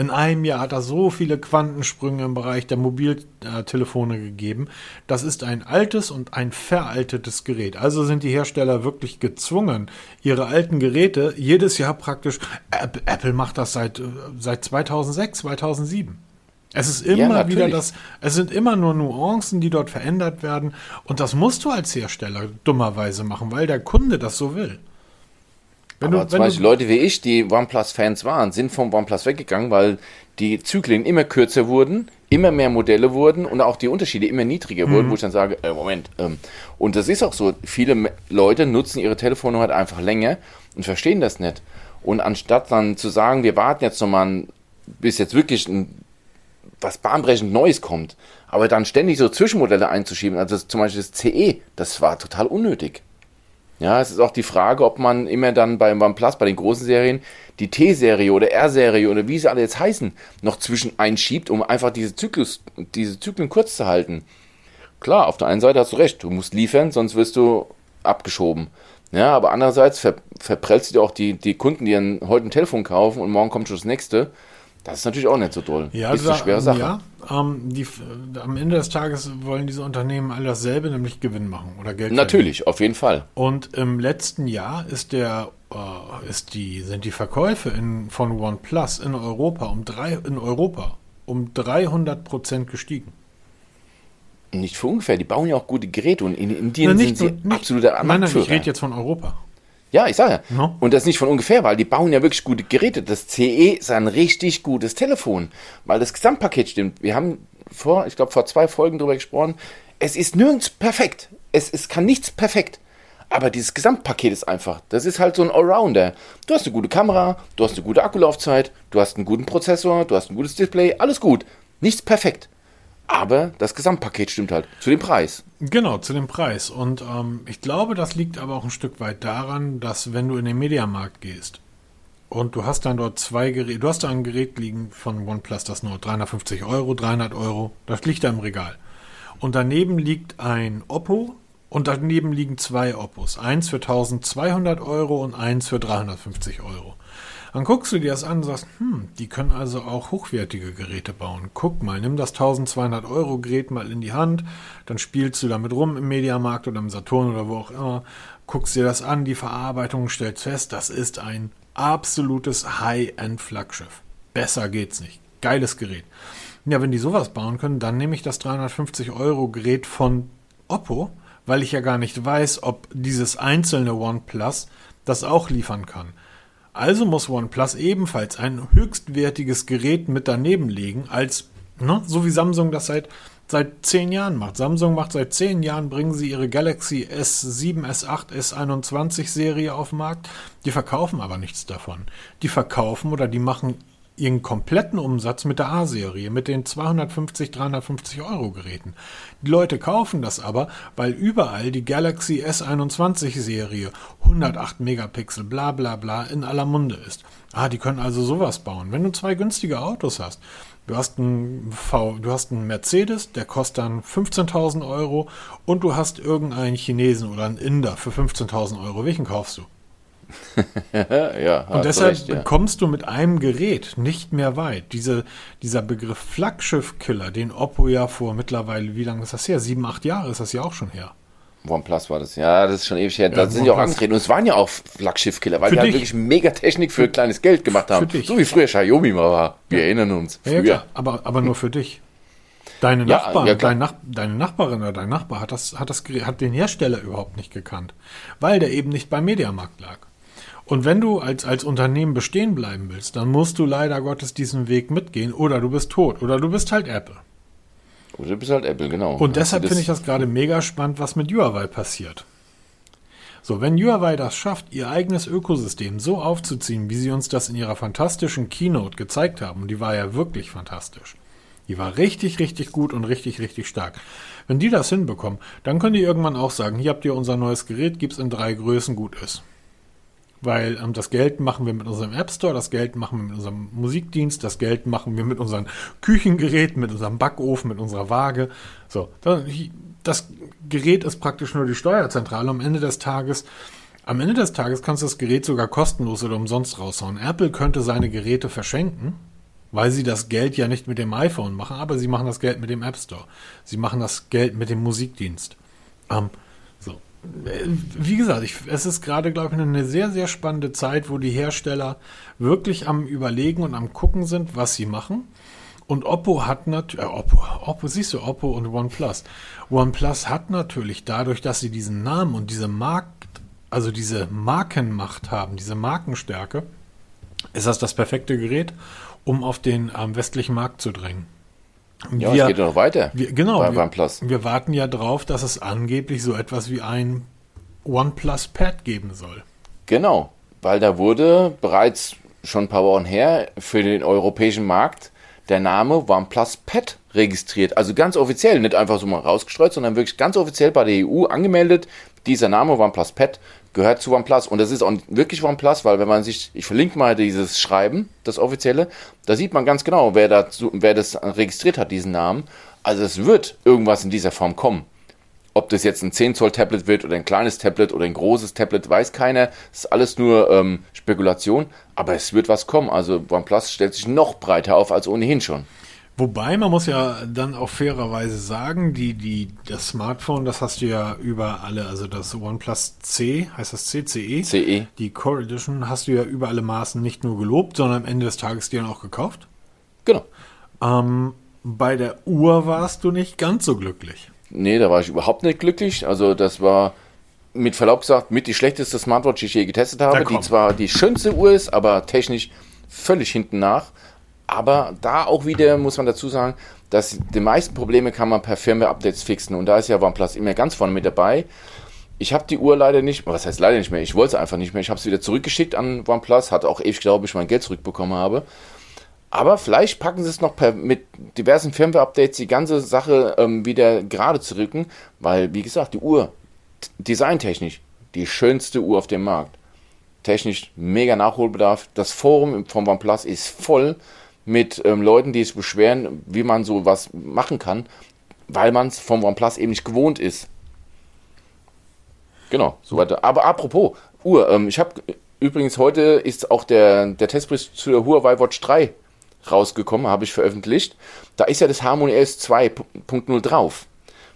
[SPEAKER 1] In einem Jahr hat er so viele Quantensprünge im Bereich der Mobiltelefone gegeben. Das ist ein altes und ein veraltetes Gerät. Also sind die Hersteller wirklich gezwungen, ihre alten Geräte jedes Jahr praktisch. Apple macht das seit, seit 2006, 2007. Es ist immer ja, wieder das, es sind immer nur Nuancen, die dort verändert werden. Und das musst du als Hersteller dummerweise machen, weil der Kunde das so will.
[SPEAKER 2] Wenn Aber du, zum Beispiel Leute wie ich, die OnePlus-Fans waren, sind vom OnePlus weggegangen, weil die Zyklen immer kürzer wurden, immer mehr Modelle wurden und auch die Unterschiede immer niedriger mhm. wurden, wo ich dann sage, äh, Moment. Ähm, und das ist auch so. Viele Leute nutzen ihre Telefone halt einfach länger und verstehen das nicht. Und anstatt dann zu sagen, wir warten jetzt nochmal, bis jetzt wirklich ein was bahnbrechend Neues kommt. Aber dann ständig so Zwischenmodelle einzuschieben, also zum Beispiel das CE, das war total unnötig. Ja, es ist auch die Frage, ob man immer dann beim OnePlus, bei den großen Serien, die T-Serie oder R-Serie oder wie sie alle jetzt heißen, noch zwischen einschiebt, um einfach diese Zyklus, diese Zyklen kurz zu halten. Klar, auf der einen Seite hast du recht, du musst liefern, sonst wirst du abgeschoben. Ja, aber andererseits ver verprellst du auch die, die Kunden, die ein, heute ein Telefon kaufen und morgen kommt schon das nächste. Das ist natürlich auch nicht so toll.
[SPEAKER 1] Ja, ist eine schwere Sache. Ja, ähm, die, am Ende des Tages wollen diese Unternehmen all dasselbe, nämlich Gewinn machen oder Geld.
[SPEAKER 2] Natürlich, verdienen. auf jeden Fall.
[SPEAKER 1] Und im letzten Jahr ist der, äh, ist die, sind die Verkäufe in, von OnePlus in Europa um drei, in Europa um 300 Prozent gestiegen.
[SPEAKER 2] Nicht für ungefähr, die bauen ja auch gute Geräte und in Indien Na, sind sie nicht, absoluter
[SPEAKER 1] Nein, nein, ich rede jetzt von Europa.
[SPEAKER 2] Ja, ich sage ja. No. Und das nicht von ungefähr, weil die bauen ja wirklich gute Geräte. Das CE ist ein richtig gutes Telefon, weil das Gesamtpaket stimmt. Wir haben vor, ich glaube, vor zwei Folgen darüber gesprochen. Es ist nirgends perfekt. Es, es kann nichts perfekt. Aber dieses Gesamtpaket ist einfach. Das ist halt so ein Allrounder. Du hast eine gute Kamera, du hast eine gute Akkulaufzeit, du hast einen guten Prozessor, du hast ein gutes Display, alles gut. Nichts perfekt. Aber das Gesamtpaket stimmt halt zu dem Preis.
[SPEAKER 1] Genau, zu dem Preis. Und ähm, ich glaube, das liegt aber auch ein Stück weit daran, dass wenn du in den Mediamarkt gehst und du hast dann dort zwei Geräte, du hast da ein Gerät liegen von OnePlus, das nur 350 Euro, 300 Euro, das liegt da im Regal. Und daneben liegt ein Oppo und daneben liegen zwei Oppos. Eins für 1200 Euro und eins für 350 Euro. Dann guckst du dir das an und sagst, hm, die können also auch hochwertige Geräte bauen. Guck mal, nimm das 1200 Euro Gerät mal in die Hand, dann spielst du damit rum im Mediamarkt oder im Saturn oder wo auch immer, guckst dir das an, die Verarbeitung, stellst fest, das ist ein absolutes High-End-Flaggschiff. Besser geht's nicht. Geiles Gerät. Ja, wenn die sowas bauen können, dann nehme ich das 350 Euro Gerät von Oppo, weil ich ja gar nicht weiß, ob dieses einzelne OnePlus das auch liefern kann. Also muss OnePlus ebenfalls ein höchstwertiges Gerät mit daneben legen, als, ne, so wie Samsung das seit, seit zehn Jahren macht. Samsung macht seit zehn Jahren, bringen sie ihre Galaxy S7, S8, S21 Serie auf den Markt. Die verkaufen aber nichts davon. Die verkaufen oder die machen ihren kompletten Umsatz mit der A-Serie, mit den 250, 350 Euro Geräten. Die Leute kaufen das aber, weil überall die Galaxy S21 Serie 108 Megapixel bla bla bla in aller Munde ist. Ah, die können also sowas bauen. Wenn du zwei günstige Autos hast, du hast einen V, du hast einen Mercedes, der kostet dann 15.000 Euro und du hast irgendeinen Chinesen oder einen Inder für 15.000 Euro. Welchen kaufst du? [LAUGHS] ja, und deshalb recht, ja. kommst du mit einem Gerät nicht mehr weit. Diese, dieser Begriff Flaggschiff-Killer, den Oppo ja vor mittlerweile, wie lange ist das her? Sieben, acht Jahre ist das ja auch schon her.
[SPEAKER 2] OnePlus war das, ja, das ist schon ewig her. Da ja, sind ja auch angetreten. Und es waren ja auch Flaggschiff-Killer, weil für die halt wirklich mega Technik für, für kleines Geld gemacht haben. So wie früher Xiaomi mal war. Wir ja. erinnern uns.
[SPEAKER 1] Ja, aber, aber nur für dich. Deine, Nachbarn, ja, dein Nach deine Nachbarin oder dein Nachbar hat, das, hat, das, hat den Hersteller überhaupt nicht gekannt, weil der eben nicht beim Mediamarkt lag. Und wenn du als, als Unternehmen bestehen bleiben willst, dann musst du leider Gottes diesen Weg mitgehen oder du bist tot oder du bist halt Apple.
[SPEAKER 2] Oder du bist halt Apple, genau.
[SPEAKER 1] Und deshalb finde ich das gerade mega spannend, was mit Huawei passiert. So, wenn Huawei das schafft, ihr eigenes Ökosystem so aufzuziehen, wie sie uns das in ihrer fantastischen Keynote gezeigt haben, und die war ja wirklich fantastisch. Die war richtig, richtig gut und richtig, richtig stark. Wenn die das hinbekommen, dann können die irgendwann auch sagen, hier habt ihr unser neues Gerät, gibt's in drei Größen, gut ist. Weil ähm, das Geld machen wir mit unserem App Store, das Geld machen wir mit unserem Musikdienst, das Geld machen wir mit unseren Küchengeräten, mit unserem Backofen, mit unserer Waage. So, das Gerät ist praktisch nur die Steuerzentrale. Am Ende des Tages, am Ende des Tages kannst du das Gerät sogar kostenlos oder umsonst raushauen. Apple könnte seine Geräte verschenken, weil sie das Geld ja nicht mit dem iPhone machen, aber sie machen das Geld mit dem App Store. Sie machen das Geld mit dem Musikdienst. Ähm, wie gesagt, ich, es ist gerade, glaube ich, eine sehr, sehr spannende Zeit, wo die Hersteller wirklich am Überlegen und am Gucken sind, was sie machen. Und Oppo hat natürlich, äh, Oppo, Oppo, siehst du, Oppo und OnePlus. OnePlus hat natürlich dadurch, dass sie diesen Namen und diese Markt, also diese Markenmacht haben, diese Markenstärke, ist das das perfekte Gerät, um auf den ähm, westlichen Markt zu drängen.
[SPEAKER 2] Ja, wir, es geht ja noch weiter.
[SPEAKER 1] Wir, genau, bei wir, OnePlus. wir warten ja drauf, dass es angeblich so etwas wie ein OnePlus Pad geben soll.
[SPEAKER 2] Genau, weil da wurde bereits schon ein paar Wochen her für den europäischen Markt der Name OnePlus Pad registriert. Also ganz offiziell, nicht einfach so mal rausgestreut, sondern wirklich ganz offiziell bei der EU angemeldet. Dieser Name OnePlus Pad gehört zu OnePlus. Und das ist auch wirklich OnePlus, weil wenn man sich, ich verlinke mal dieses Schreiben, das offizielle, da sieht man ganz genau, wer, dazu, wer das registriert hat, diesen Namen. Also es wird irgendwas in dieser Form kommen. Ob das jetzt ein 10 Zoll Tablet wird oder ein kleines Tablet oder ein großes Tablet, weiß keiner. Das ist alles nur ähm, Spekulation. Aber es wird was kommen. Also OnePlus stellt sich noch breiter auf als ohnehin schon.
[SPEAKER 1] Wobei, man muss ja dann auch fairerweise sagen, die, die, das Smartphone, das hast du ja über alle, also das OnePlus C, heißt das CCE?
[SPEAKER 2] CE.
[SPEAKER 1] Die Core Edition hast du ja über alle Maßen nicht nur gelobt, sondern am Ende des Tages dir dann auch gekauft.
[SPEAKER 2] Genau.
[SPEAKER 1] Ähm, bei der Uhr warst du nicht ganz so glücklich.
[SPEAKER 2] Nee, da war ich überhaupt nicht glücklich. Also das war mit Verlaub gesagt mit die schlechteste Smartwatch, die ich je getestet habe, die zwar die schönste Uhr ist, aber technisch völlig hinten nach. Aber da auch wieder muss man dazu sagen, dass die meisten Probleme kann man per Firmware-Updates fixen. Und da ist ja OnePlus immer ganz vorne mit dabei. Ich habe die Uhr leider nicht, was heißt leider nicht mehr, ich wollte es einfach nicht mehr. Ich habe es wieder zurückgeschickt an OnePlus, hatte auch ewig, glaube ich, mein Geld zurückbekommen habe. Aber vielleicht packen sie es noch per, mit diversen Firmware-Updates die ganze Sache ähm, wieder gerade zu rücken, weil, wie gesagt, die Uhr, designtechnisch, die schönste Uhr auf dem Markt. Technisch mega Nachholbedarf. Das Forum vom OnePlus ist voll mit ähm, Leuten, die sich beschweren, wie man so was machen kann, weil man es vom OnePlus eben nicht gewohnt ist. Genau, so weiter. Aber apropos Uhr, ähm, ich habe übrigens heute ist auch der, der Testbericht zu der Huawei Watch 3 rausgekommen, habe ich veröffentlicht. Da ist ja das Harmony OS 2.0 drauf,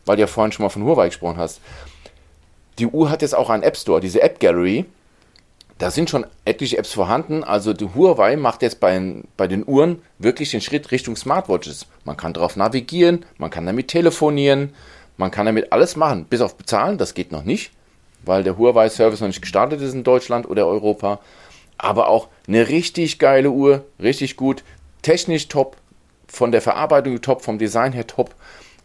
[SPEAKER 2] weil du ja vorhin schon mal von Huawei gesprochen hast. Die Uhr hat jetzt auch einen App Store, diese App Gallery. Da sind schon etliche Apps vorhanden. Also die Huawei macht jetzt bei, bei den Uhren wirklich den Schritt Richtung Smartwatches. Man kann darauf navigieren, man kann damit telefonieren, man kann damit alles machen, bis auf bezahlen, das geht noch nicht, weil der Huawei-Service noch nicht gestartet ist in Deutschland oder Europa. Aber auch eine richtig geile Uhr, richtig gut, technisch top, von der Verarbeitung top, vom Design her top.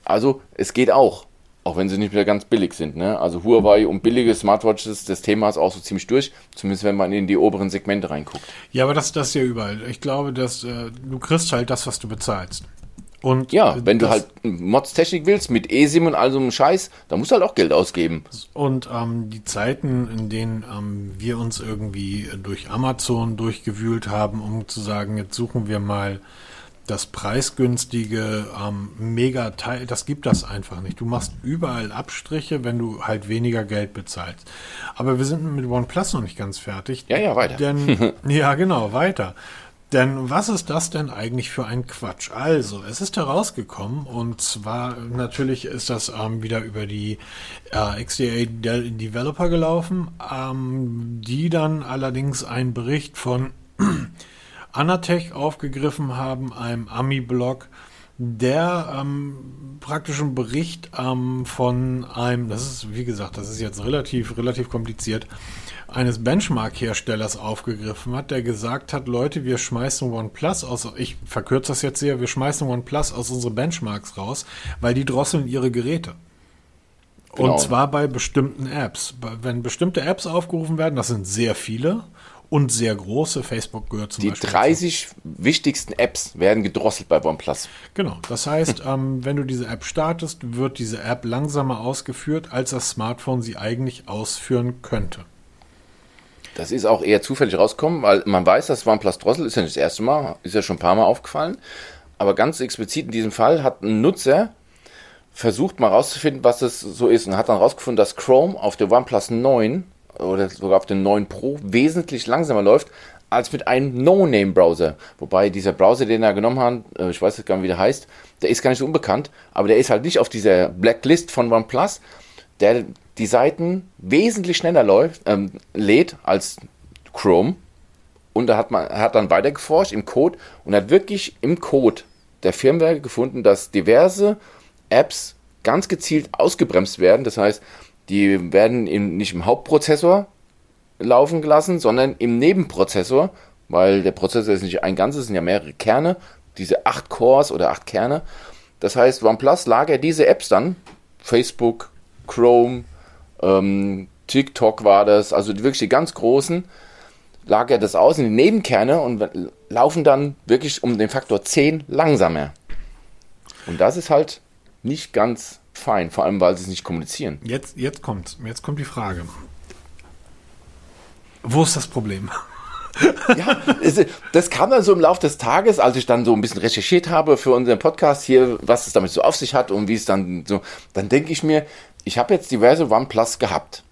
[SPEAKER 2] Also es geht auch. Auch wenn sie nicht mehr ganz billig sind. Ne? Also Huawei und billige Smartwatches, das Thema ist auch so ziemlich durch. Zumindest wenn man in die oberen Segmente reinguckt.
[SPEAKER 1] Ja, aber das, das ist ja überall. Ich glaube, dass äh, du kriegst halt das, was du bezahlst.
[SPEAKER 2] Und ja, wenn du halt Mods-Technik willst mit eSIM und all so einem Scheiß, dann musst du halt auch Geld ausgeben.
[SPEAKER 1] Und ähm, die Zeiten, in denen ähm, wir uns irgendwie durch Amazon durchgewühlt haben, um zu sagen, jetzt suchen wir mal das preisgünstige ähm, Mega-Teil, das gibt das einfach nicht. Du machst überall Abstriche, wenn du halt weniger Geld bezahlst. Aber wir sind mit OnePlus noch nicht ganz fertig.
[SPEAKER 2] Ja, ja, weiter.
[SPEAKER 1] Denn, [LAUGHS] ja, genau, weiter. Denn was ist das denn eigentlich für ein Quatsch? Also, es ist herausgekommen und zwar natürlich ist das ähm, wieder über die äh, XDA De Developer gelaufen, ähm, die dann allerdings einen Bericht von Anatech aufgegriffen haben, einem Ami-Blog, der ähm, praktisch einen Bericht ähm, von einem, das ist wie gesagt, das ist jetzt relativ, relativ kompliziert, eines Benchmark-Herstellers aufgegriffen hat, der gesagt hat, Leute, wir schmeißen OnePlus aus, ich verkürze das jetzt sehr, wir schmeißen OnePlus aus unsere Benchmarks raus, weil die drosseln ihre Geräte. Genau. Und zwar bei bestimmten Apps. Wenn bestimmte Apps aufgerufen werden, das sind sehr viele, und sehr große. Facebook gehört zum
[SPEAKER 2] die
[SPEAKER 1] Beispiel.
[SPEAKER 2] Die 30 zu. wichtigsten Apps werden gedrosselt bei OnePlus.
[SPEAKER 1] Genau. Das heißt, [LAUGHS] ähm, wenn du diese App startest, wird diese App langsamer ausgeführt, als das Smartphone sie eigentlich ausführen könnte.
[SPEAKER 2] Das ist auch eher zufällig rausgekommen, weil man weiß, dass OnePlus Drossel ist ja nicht das erste Mal, ist ja schon ein paar Mal aufgefallen. Aber ganz explizit in diesem Fall hat ein Nutzer versucht mal rauszufinden, was das so ist und hat dann rausgefunden, dass Chrome auf der OnePlus 9 oder sogar auf dem 9 Pro wesentlich langsamer läuft als mit einem No-Name-Browser. Wobei dieser Browser, den er genommen hat, äh, ich weiß jetzt gar nicht, wie der heißt, der ist gar nicht so unbekannt, aber der ist halt nicht auf dieser Blacklist von OnePlus, der die Seiten wesentlich schneller läuft, ähm, lädt als Chrome. Und da hat man hat dann weiter geforscht im Code und hat wirklich im Code der Firmware gefunden, dass diverse Apps ganz gezielt ausgebremst werden. Das heißt, die werden im, nicht im Hauptprozessor laufen gelassen, sondern im Nebenprozessor, weil der Prozessor ist nicht ein ganzes, es sind ja mehrere Kerne, diese acht Cores oder acht Kerne. Das heißt, OnePlus lagert diese Apps dann, Facebook, Chrome, ähm, TikTok war das, also wirklich die ganz großen, lagert das aus in die Nebenkerne und laufen dann wirklich um den Faktor 10 langsamer. Und das ist halt nicht ganz fein, vor allem weil sie es nicht kommunizieren.
[SPEAKER 1] Jetzt, jetzt kommt, jetzt kommt die Frage. Wo ist das Problem?
[SPEAKER 2] ja, das kam dann so im Laufe des Tages, als ich dann so ein bisschen recherchiert habe für unseren Podcast hier, was es damit so auf sich hat und wie es dann so, dann denke ich mir, ich habe jetzt diverse OnePlus gehabt.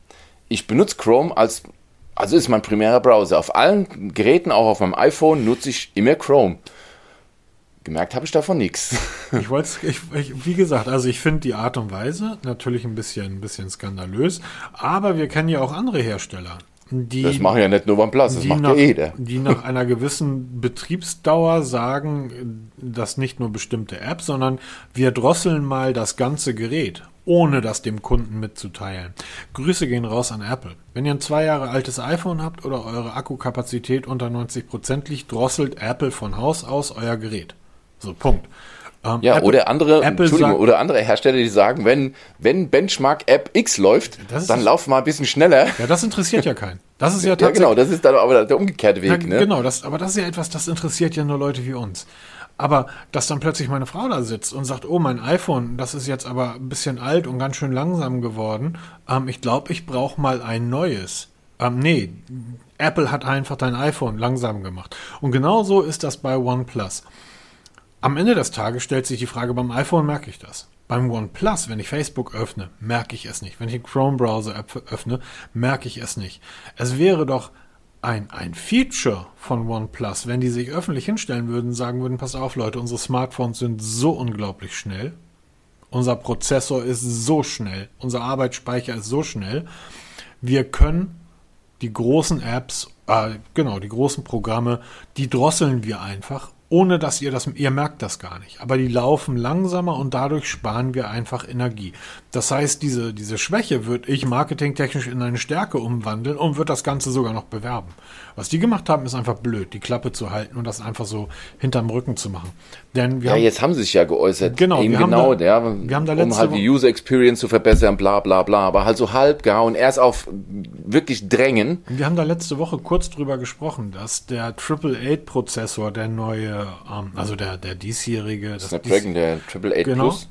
[SPEAKER 2] Ich benutze Chrome als, also ist mein primärer Browser. Auf allen Geräten, auch auf meinem iPhone, nutze ich immer Chrome. Gemerkt habe ich davon nichts. [LAUGHS]
[SPEAKER 1] Ich wollte ich, wie gesagt, also ich finde die Art und Weise natürlich ein bisschen, ein bisschen skandalös, aber wir kennen ja auch andere Hersteller.
[SPEAKER 2] Die, das machen ja nicht nur OnePlus, das macht
[SPEAKER 1] nach,
[SPEAKER 2] ja jeder.
[SPEAKER 1] Die nach einer gewissen Betriebsdauer sagen, dass nicht nur bestimmte Apps, sondern wir drosseln mal das ganze Gerät, ohne das dem Kunden mitzuteilen. Grüße gehen raus an Apple. Wenn ihr ein zwei Jahre altes iPhone habt oder eure Akkukapazität unter 90% liegt, drosselt Apple von Haus aus euer Gerät. So, Punkt.
[SPEAKER 2] Ähm, ja, Apple, oder andere, Entschuldigung, sagt, oder andere Hersteller, die sagen, wenn, wenn Benchmark App X läuft, dann lauf mal ein bisschen schneller.
[SPEAKER 1] Ja, das interessiert ja keinen. Das ist ja
[SPEAKER 2] tatsächlich. [LAUGHS] Ja, genau, das ist dann aber der umgekehrte Weg.
[SPEAKER 1] Ja, ne? Genau, das, aber das ist ja etwas, das interessiert ja nur Leute wie uns. Aber dass dann plötzlich meine Frau da sitzt und sagt, oh, mein iPhone, das ist jetzt aber ein bisschen alt und ganz schön langsam geworden. Ähm, ich glaube, ich brauche mal ein neues. Ähm, nee, Apple hat einfach dein iPhone langsam gemacht. Und genauso ist das bei OnePlus. Am Ende des Tages stellt sich die Frage, beim iPhone merke ich das. Beim OnePlus, wenn ich Facebook öffne, merke ich es nicht. Wenn ich den Chrome-Browser öffne, merke ich es nicht. Es wäre doch ein, ein Feature von OnePlus, wenn die sich öffentlich hinstellen würden, sagen würden, pass auf Leute, unsere Smartphones sind so unglaublich schnell. Unser Prozessor ist so schnell. Unser Arbeitsspeicher ist so schnell. Wir können die großen Apps, äh, genau, die großen Programme, die drosseln wir einfach ohne dass ihr das, ihr merkt das gar nicht. Aber die laufen langsamer und dadurch sparen wir einfach Energie. Das heißt, diese, diese Schwäche würde ich marketingtechnisch in eine Stärke umwandeln und würde das Ganze sogar noch bewerben. Was die gemacht haben, ist einfach blöd, die Klappe zu halten und das einfach so hinterm Rücken zu machen. Denn wir
[SPEAKER 2] ja, haben, jetzt haben sie sich ja geäußert.
[SPEAKER 1] Genau,
[SPEAKER 2] Eben genau, da, ja,
[SPEAKER 1] wir haben da
[SPEAKER 2] um halt die User Experience zu verbessern, bla bla bla, aber halt so halb gar und erst auf wirklich drängen.
[SPEAKER 1] Wir haben da letzte Woche kurz drüber gesprochen, dass der Triple Eight Prozessor, der neue, ähm, also der, der diesjährige,
[SPEAKER 2] Snapdragon, der Triple Eight
[SPEAKER 1] genau,
[SPEAKER 2] Plus,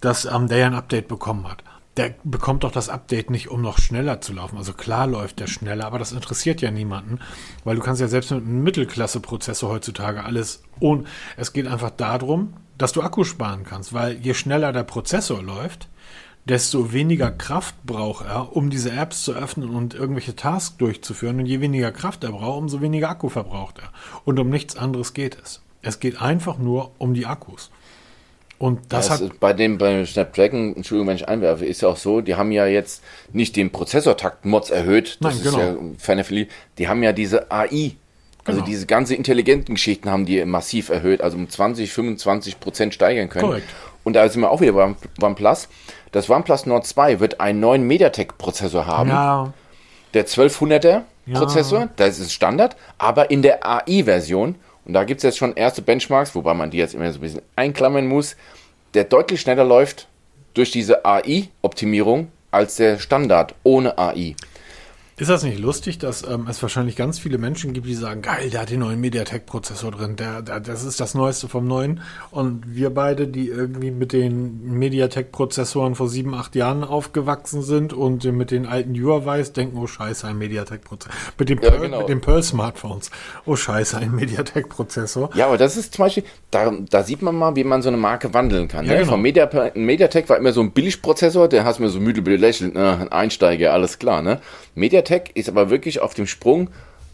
[SPEAKER 1] dass ähm, der ja ein Update bekommen hat der bekommt doch das Update nicht, um noch schneller zu laufen. Also klar läuft der schneller, aber das interessiert ja niemanden, weil du kannst ja selbst mit einem Mittelklasse-Prozessor heutzutage alles und es geht einfach darum, dass du Akku sparen kannst, weil je schneller der Prozessor läuft, desto weniger Kraft braucht er, um diese Apps zu öffnen und irgendwelche Tasks durchzuführen. Und je weniger Kraft er braucht, umso weniger Akku verbraucht er. Und um nichts anderes geht es. Es geht einfach nur um die Akkus. Und das, das
[SPEAKER 2] hat bei dem bei Snapdragon, Entschuldigung, wenn ich einwerfe, ist ja auch so, die haben ja jetzt nicht den Prozessortakt-Mods erhöht, das Nein, ist genau. ja ferner die haben ja diese AI, also genau. diese ganze intelligenten Geschichten haben die massiv erhöht, also um 20, 25 Prozent steigern können. Korrekt. Und da sind wir auch wieder beim OnePlus. Das OnePlus Nord 2 wird einen neuen MediaTek-Prozessor haben. Ja. Der 1200er ja. Prozessor, das ist Standard, aber in der AI-Version und da gibt es jetzt schon erste Benchmarks, wobei man die jetzt immer so ein bisschen einklammern muss, der deutlich schneller läuft durch diese AI-Optimierung als der Standard ohne AI.
[SPEAKER 1] Ist das nicht lustig, dass ähm, es wahrscheinlich ganz viele Menschen gibt, die sagen, geil, der hat den neuen MediaTek-Prozessor drin, der, der, das ist das Neueste vom Neuen. Und wir beide, die irgendwie mit den MediaTek-Prozessoren vor sieben, acht Jahren aufgewachsen sind und mit den alten Huawei's denken, oh scheiße, ein MediaTek-Prozessor. Mit, dem ja, Pearl, genau. mit den Pearl-Smartphones, oh scheiße, ein MediaTek-Prozessor.
[SPEAKER 2] Ja, aber das ist zum Beispiel, da, da sieht man mal, wie man so eine Marke wandeln kann. Ja, ne? genau. Vom Media, MediaTek war immer so ein Billigprozessor, der hast mir so müde belächelt, ne? ein Einsteiger, alles klar, ne? MediaTek ist aber wirklich auf dem Sprung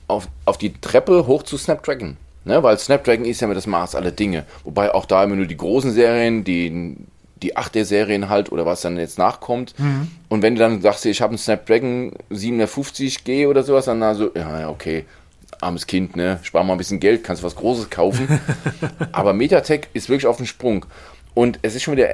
[SPEAKER 2] auf, auf die Treppe hoch zu Snapdragon. Ne? Weil Snapdragon ist ja immer das Maß aller Dinge. Wobei auch da immer nur die großen Serien, die, die 8er-Serien halt oder was dann jetzt nachkommt. Mhm. Und wenn du dann sagst, ich habe einen Snapdragon 750G oder sowas, dann also, ja, okay. armes Kind, ne? Spar mal ein bisschen Geld, kannst was Großes kaufen. [LAUGHS] Aber MediaTek ist wirklich auf dem Sprung. Und es ist schon wieder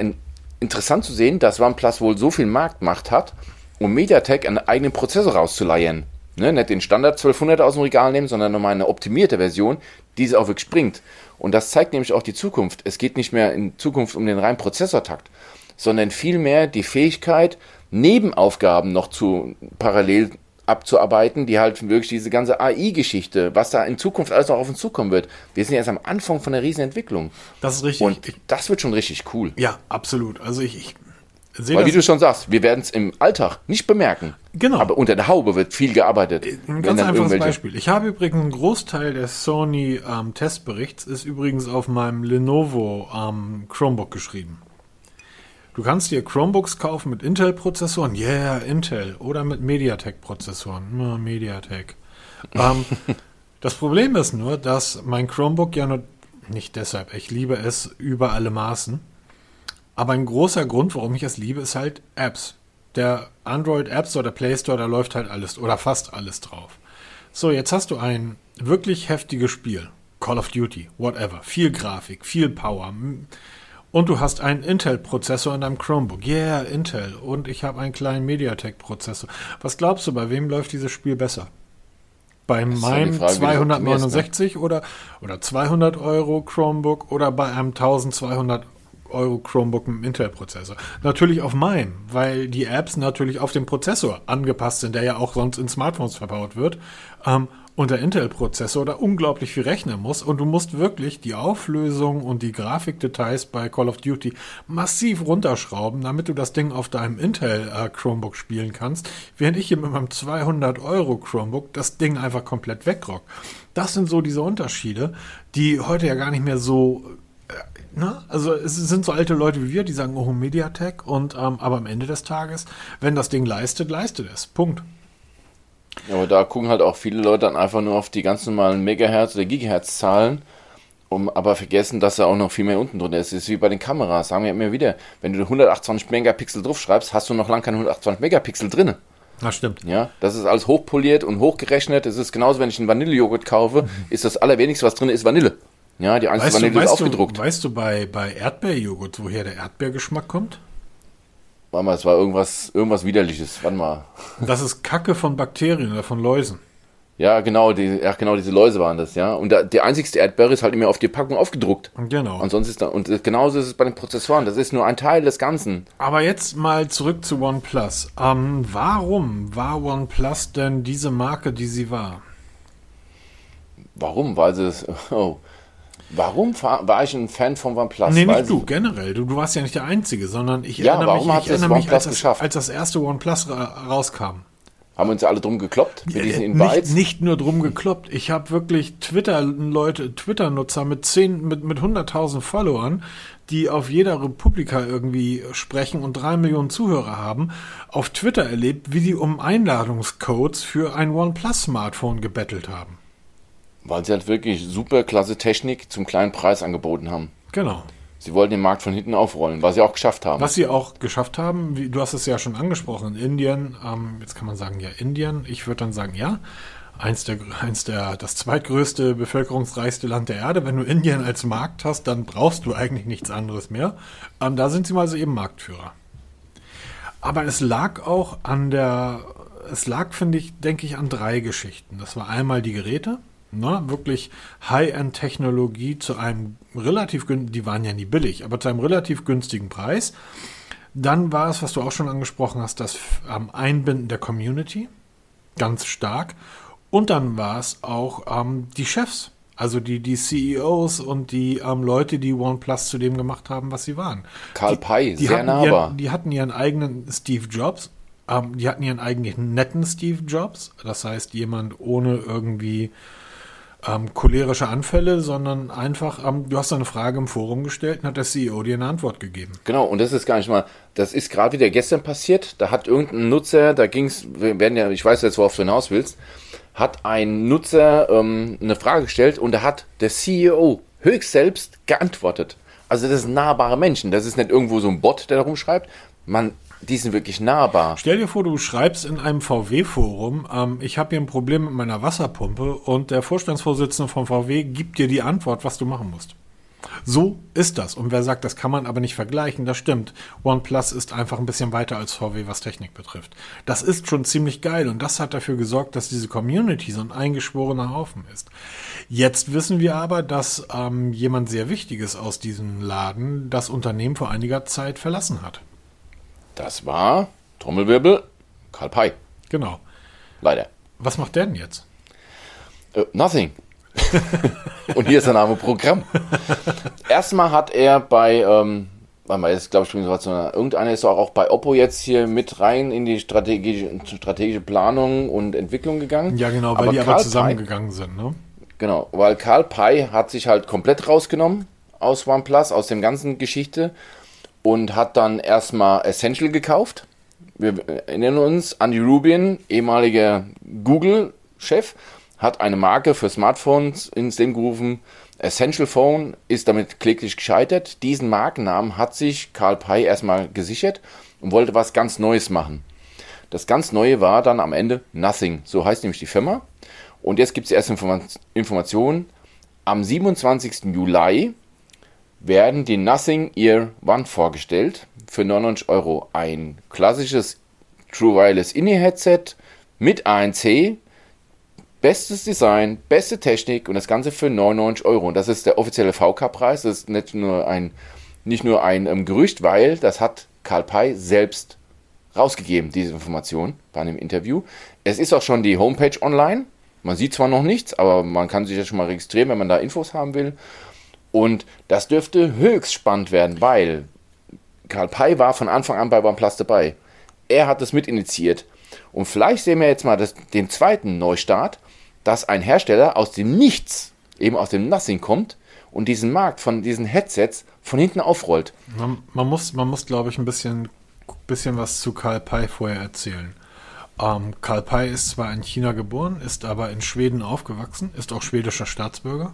[SPEAKER 2] interessant zu sehen, dass OnePlus wohl so viel Marktmacht hat, um MediaTek einen eigenen Prozessor rauszuleihen. Ne? Nicht den Standard 1200 aus dem Regal nehmen, sondern nochmal eine optimierte Version, die es auch wirklich bringt. Und das zeigt nämlich auch die Zukunft. Es geht nicht mehr in Zukunft um den reinen Prozessortakt, sondern vielmehr die Fähigkeit, Nebenaufgaben noch zu parallel abzuarbeiten, die halt wirklich diese ganze AI-Geschichte, was da in Zukunft alles noch auf uns zukommen wird. Wir sind erst am Anfang von einer riesen Entwicklung.
[SPEAKER 1] Das ist richtig.
[SPEAKER 2] Und das wird schon richtig cool.
[SPEAKER 1] Ja, absolut. Also ich, ich
[SPEAKER 2] sehe Weil wie du schon sagst, wir werden es im Alltag nicht bemerken.
[SPEAKER 1] Genau.
[SPEAKER 2] Aber unter der Haube wird viel gearbeitet.
[SPEAKER 1] Ein ganz einfaches Beispiel. Ich habe übrigens einen Großteil des Sony ähm, Testberichts ist übrigens auf meinem Lenovo ähm, Chromebook geschrieben. Du kannst dir Chromebooks kaufen mit Intel-Prozessoren, yeah, Intel, oder mit MediaTek-Prozessoren, ja, MediaTek. ähm, [LAUGHS] das Problem ist nur, dass mein Chromebook ja nur, nicht deshalb, ich liebe es über alle Maßen, aber ein großer Grund, warum ich es liebe, ist halt Apps. Der Android App Store, der Play Store, da läuft halt alles oder fast alles drauf. So, jetzt hast du ein wirklich heftiges Spiel. Call of Duty, whatever. Viel Grafik, viel Power. Und du hast einen Intel-Prozessor in deinem Chromebook. Yeah, Intel. Und ich habe einen kleinen MediaTek-Prozessor. Was glaubst du, bei wem läuft dieses Spiel besser? Bei meinem Frage, 269 oder, oder 200 Euro Chromebook oder bei einem 1200 Euro Chromebook mit Intel-Prozessor. Natürlich auf meinem, weil die Apps natürlich auf den Prozessor angepasst sind, der ja auch sonst in Smartphones verbaut wird. Ähm, und der Intel-Prozessor da unglaublich viel rechnen muss und du musst wirklich die Auflösung und die Grafikdetails bei Call of Duty massiv runterschrauben, damit du das Ding auf deinem Intel äh, Chromebook spielen kannst, während ich hier mit meinem 200 Euro Chromebook das Ding einfach komplett wegrock. Das sind so diese Unterschiede, die heute ja gar nicht mehr so na, also es sind so alte Leute wie wir, die sagen, oh, Mediatek und ähm, aber am Ende des Tages, wenn das Ding leistet, leistet es. Punkt.
[SPEAKER 2] Ja, aber da gucken halt auch viele Leute dann einfach nur auf die ganz normalen Megahertz- oder Gigahertz-Zahlen, um aber vergessen, dass da auch noch viel mehr unten drunter ist. Das ist wie bei den Kameras, sagen wir immer wieder. Wenn du 128 Megapixel draufschreibst, hast du noch lange keine 128 Megapixel drin.
[SPEAKER 1] Das stimmt.
[SPEAKER 2] Ja, das ist alles hochpoliert und hochgerechnet. Das ist genauso, wenn ich einen Vanillejoghurt kaufe, mhm. ist das allerwenigste, was drin ist, Vanille. Ja, die einzelne Vanille
[SPEAKER 1] du,
[SPEAKER 2] ist aufgedruckt.
[SPEAKER 1] Du, weißt du bei, bei Erdbeerjoghurt, woher der Erdbeergeschmack kommt?
[SPEAKER 2] Warte mal, es war irgendwas, irgendwas Widerliches. Warte mal.
[SPEAKER 1] Das ist Kacke von Bakterien oder von Läusen.
[SPEAKER 2] Ja, genau, die, ja, genau, diese Läuse waren das, ja. Und da, die einzigste Erdbeere ist halt immer auf die Packung aufgedruckt.
[SPEAKER 1] Genau.
[SPEAKER 2] Und sonst ist da, und genauso ist es bei den Prozessoren. Das ist nur ein Teil des Ganzen.
[SPEAKER 1] Aber jetzt mal zurück zu OnePlus. Ähm, warum war OnePlus denn diese Marke, die sie war?
[SPEAKER 2] Warum? Weil sie es, [LAUGHS] oh, Warum war ich ein Fan von OnePlus?
[SPEAKER 1] Nee, nicht du, generell. Du, du warst ja nicht der Einzige, sondern ich
[SPEAKER 2] ja, erinnere warum mich, hat ich erinnere mich
[SPEAKER 1] als, das, als das erste OnePlus ra rauskam.
[SPEAKER 2] Haben uns alle drum gekloppt
[SPEAKER 1] mit diesen Invites? Nicht, nicht nur drum gekloppt. Ich habe wirklich Twitter-Leute, Twitter-Nutzer mit 10, mit, mit 100.000 Followern, die auf jeder Republika irgendwie sprechen und drei Millionen Zuhörer haben, auf Twitter erlebt, wie die um Einladungscodes für ein OnePlus-Smartphone gebettelt haben.
[SPEAKER 2] Weil sie halt wirklich super klasse Technik zum kleinen Preis angeboten haben.
[SPEAKER 1] Genau.
[SPEAKER 2] Sie wollten den Markt von hinten aufrollen, was sie auch geschafft haben.
[SPEAKER 1] Was sie auch geschafft haben, wie, du hast es ja schon angesprochen, in Indien, ähm, jetzt kann man sagen, ja, Indien, ich würde dann sagen, ja, eins der, eins der, das zweitgrößte, bevölkerungsreichste Land der Erde. Wenn du Indien als Markt hast, dann brauchst du eigentlich nichts anderes mehr. Ähm, da sind sie mal so eben Marktführer. Aber es lag auch an der, es lag, finde ich, denke ich, an drei Geschichten. Das war einmal die Geräte, Ne, wirklich High-End-Technologie zu einem relativ günstigen, die waren ja nie billig, aber zu einem relativ günstigen Preis. Dann war es, was du auch schon angesprochen hast, das ähm, Einbinden der Community, ganz stark. Und dann war es auch ähm, die Chefs, also die, die CEOs und die ähm, Leute, die OnePlus zu dem gemacht haben, was sie waren.
[SPEAKER 2] Karl Pei,
[SPEAKER 1] die, sehr nahbar. Ihren, die hatten ihren eigenen Steve Jobs, ähm, die hatten ihren eigenen netten Steve Jobs, das heißt jemand ohne irgendwie ähm, cholerische Anfälle, sondern einfach, ähm, du hast eine Frage im Forum gestellt und hat der CEO dir eine Antwort gegeben.
[SPEAKER 2] Genau, und das ist gar nicht mal, das ist gerade wieder gestern passiert, da hat irgendein Nutzer, da ging es, werden ja, ich weiß jetzt, worauf du hinaus willst, hat ein Nutzer ähm, eine Frage gestellt und da hat der CEO höchst selbst geantwortet. Also das sind nahbare Menschen, das ist nicht irgendwo so ein Bot, der da rumschreibt. Man die sind wirklich nahbar.
[SPEAKER 1] Stell dir vor, du schreibst in einem VW-Forum, ähm, ich habe hier ein Problem mit meiner Wasserpumpe und der Vorstandsvorsitzende von VW gibt dir die Antwort, was du machen musst. So ist das. Und wer sagt, das kann man aber nicht vergleichen, das stimmt. OnePlus ist einfach ein bisschen weiter als VW, was Technik betrifft. Das ist schon ziemlich geil und das hat dafür gesorgt, dass diese Community so ein eingeschworener Haufen ist. Jetzt wissen wir aber, dass ähm, jemand sehr Wichtiges aus diesem Laden das Unternehmen vor einiger Zeit verlassen hat.
[SPEAKER 2] Das war, Trommelwirbel, Karl Pei.
[SPEAKER 1] Genau.
[SPEAKER 2] Leider.
[SPEAKER 1] Was macht der denn jetzt?
[SPEAKER 2] Uh, nothing. [LAUGHS] Und hier ist der Name Programm. Erstmal hat er bei, ähm, warte mal, jetzt glaube ich, irgendeiner ist auch bei Oppo jetzt hier mit rein in die strategische, strategische Planung und Entwicklung gegangen.
[SPEAKER 1] Ja, genau, weil aber die Karl aber zusammengegangen sind, ne?
[SPEAKER 2] Genau, weil Karl Pei hat sich halt komplett rausgenommen aus OnePlus, aus dem ganzen Geschichte und hat dann erstmal Essential gekauft. Wir erinnern uns, Andy Rubin, ehemaliger Google-Chef, hat eine Marke für Smartphones ins Leben gerufen. Essential Phone ist damit kläglich gescheitert. Diesen Markennamen hat sich Karl Pei erstmal gesichert und wollte was ganz Neues machen. Das ganz Neue war dann am Ende Nothing. So heißt nämlich die Firma. Und jetzt gibt es erste Information. Am 27. Juli werden die Nothing Ear One vorgestellt. Für 99 Euro ein klassisches True Wireless In-Ear-Headset mit ANC, bestes Design, beste Technik und das Ganze für 99 Euro. Und das ist der offizielle VK-Preis. Das ist nicht nur ein, nicht nur ein ähm, Gerücht, weil das hat Karl Pei selbst rausgegeben, diese Information bei einem Interview. Es ist auch schon die Homepage online. Man sieht zwar noch nichts, aber man kann sich ja schon mal registrieren, wenn man da Infos haben will. Und das dürfte höchst spannend werden, weil Karl Pei war von Anfang an bei OnePlus dabei. Er hat es mit initiiert. Und vielleicht sehen wir jetzt mal das, den zweiten Neustart, dass ein Hersteller aus dem Nichts, eben aus dem Nothing kommt und diesen Markt von diesen Headsets von hinten aufrollt.
[SPEAKER 1] Man, man muss, man muss glaube ich, ein bisschen, bisschen was zu Karl Pei vorher erzählen. Ähm, Karl Pei ist zwar in China geboren, ist aber in Schweden aufgewachsen, ist auch schwedischer Staatsbürger.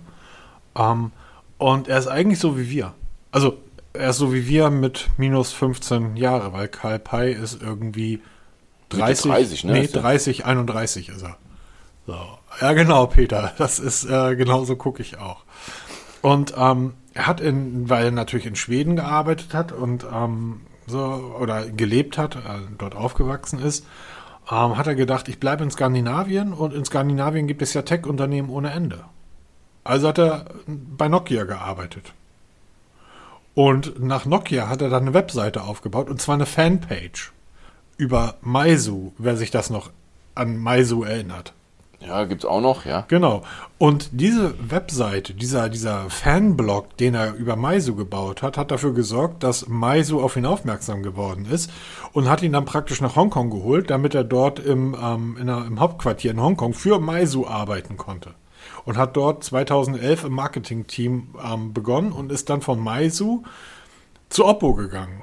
[SPEAKER 1] Ähm, und er ist eigentlich so wie wir. Also, er ist so wie wir mit minus 15 Jahre, weil Karl Pei ist irgendwie 30, 30 ne? Nee, 30, 31 ist er. So. Ja, genau, Peter. Das ist, äh, genauso gucke ich auch. Und ähm, er hat in, weil er natürlich in Schweden gearbeitet hat und ähm, so, oder gelebt hat, äh, dort aufgewachsen ist, ähm, hat er gedacht, ich bleibe in Skandinavien und in Skandinavien gibt es ja Tech-Unternehmen ohne Ende. Also hat er bei Nokia gearbeitet. Und nach Nokia hat er dann eine Webseite aufgebaut, und zwar eine Fanpage über Maisu, wer sich das noch an Maisu erinnert.
[SPEAKER 2] Ja, gibt's auch noch, ja.
[SPEAKER 1] Genau. Und diese Webseite, dieser, dieser Fanblog, den er über Maisu gebaut hat, hat dafür gesorgt, dass Maisu auf ihn aufmerksam geworden ist und hat ihn dann praktisch nach Hongkong geholt, damit er dort im, ähm, der, im Hauptquartier in Hongkong für Maisu arbeiten konnte. Und hat dort 2011 im Marketing-Team ähm, begonnen und ist dann von Maisu zu Oppo gegangen.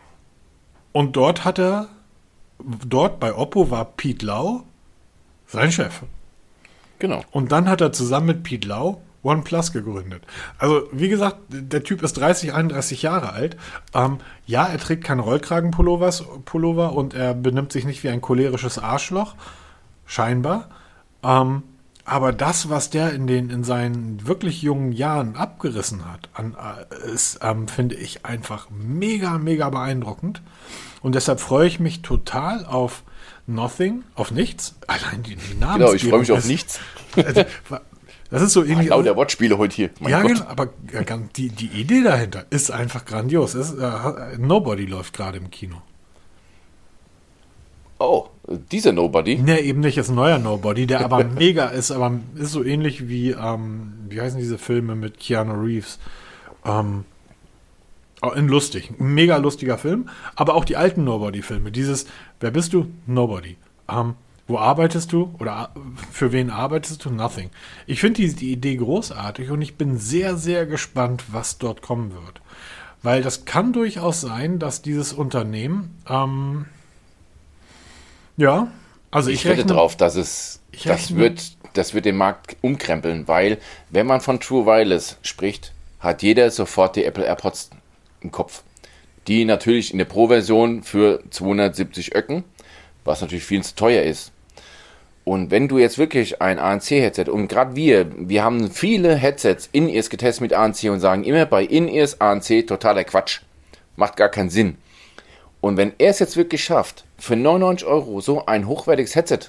[SPEAKER 1] Und dort hat er, dort bei Oppo war Pete Lau sein Chef.
[SPEAKER 2] Genau.
[SPEAKER 1] Und dann hat er zusammen mit Pete Lau OnePlus gegründet. Also, wie gesagt, der Typ ist 30, 31 Jahre alt. Ähm, ja, er trägt keine Rollkragenpullover und er benimmt sich nicht wie ein cholerisches Arschloch. Scheinbar. Ähm, aber das, was der in, den, in seinen wirklich jungen Jahren abgerissen hat, an, äh, ist, ähm, finde ich einfach mega, mega beeindruckend. Und deshalb freue ich mich total auf Nothing, auf nichts. Allein die, die
[SPEAKER 2] Namen. Genau, ich freue mich auf nichts. Also,
[SPEAKER 1] das ist so ähnlich.
[SPEAKER 2] Ach, der Wortspiele heute hier.
[SPEAKER 1] Mein ja, Gott. genau, aber die, die Idee dahinter ist einfach grandios. Ist, äh, Nobody läuft gerade im Kino.
[SPEAKER 2] Oh, dieser Nobody?
[SPEAKER 1] Ne, eben nicht, ist ein neuer Nobody, der aber [LAUGHS] mega ist, aber ist so ähnlich wie, ähm, wie heißen diese Filme mit Keanu Reeves? Ähm, in lustig, mega lustiger Film, aber auch die alten Nobody-Filme. Dieses, wer bist du? Nobody. Ähm, wo arbeitest du oder für wen arbeitest du? Nothing. Ich finde die, die Idee großartig und ich bin sehr, sehr gespannt, was dort kommen wird. Weil das kann durchaus sein, dass dieses Unternehmen, ähm, ja, also ich,
[SPEAKER 2] ich rechne drauf, dass es, das wird, das wird den Markt umkrempeln, weil wenn man von True Wireless spricht, hat jeder sofort die Apple AirPods im Kopf. Die natürlich in der Pro-Version für 270 Öcken, was natürlich viel zu teuer ist. Und wenn du jetzt wirklich ein ANC-Headset, und gerade wir, wir haben viele Headsets in-ears getestet mit ANC und sagen immer bei in-ears ANC totaler Quatsch. Macht gar keinen Sinn. Und wenn er es jetzt wirklich schafft, für 99 Euro so ein hochwertiges Headset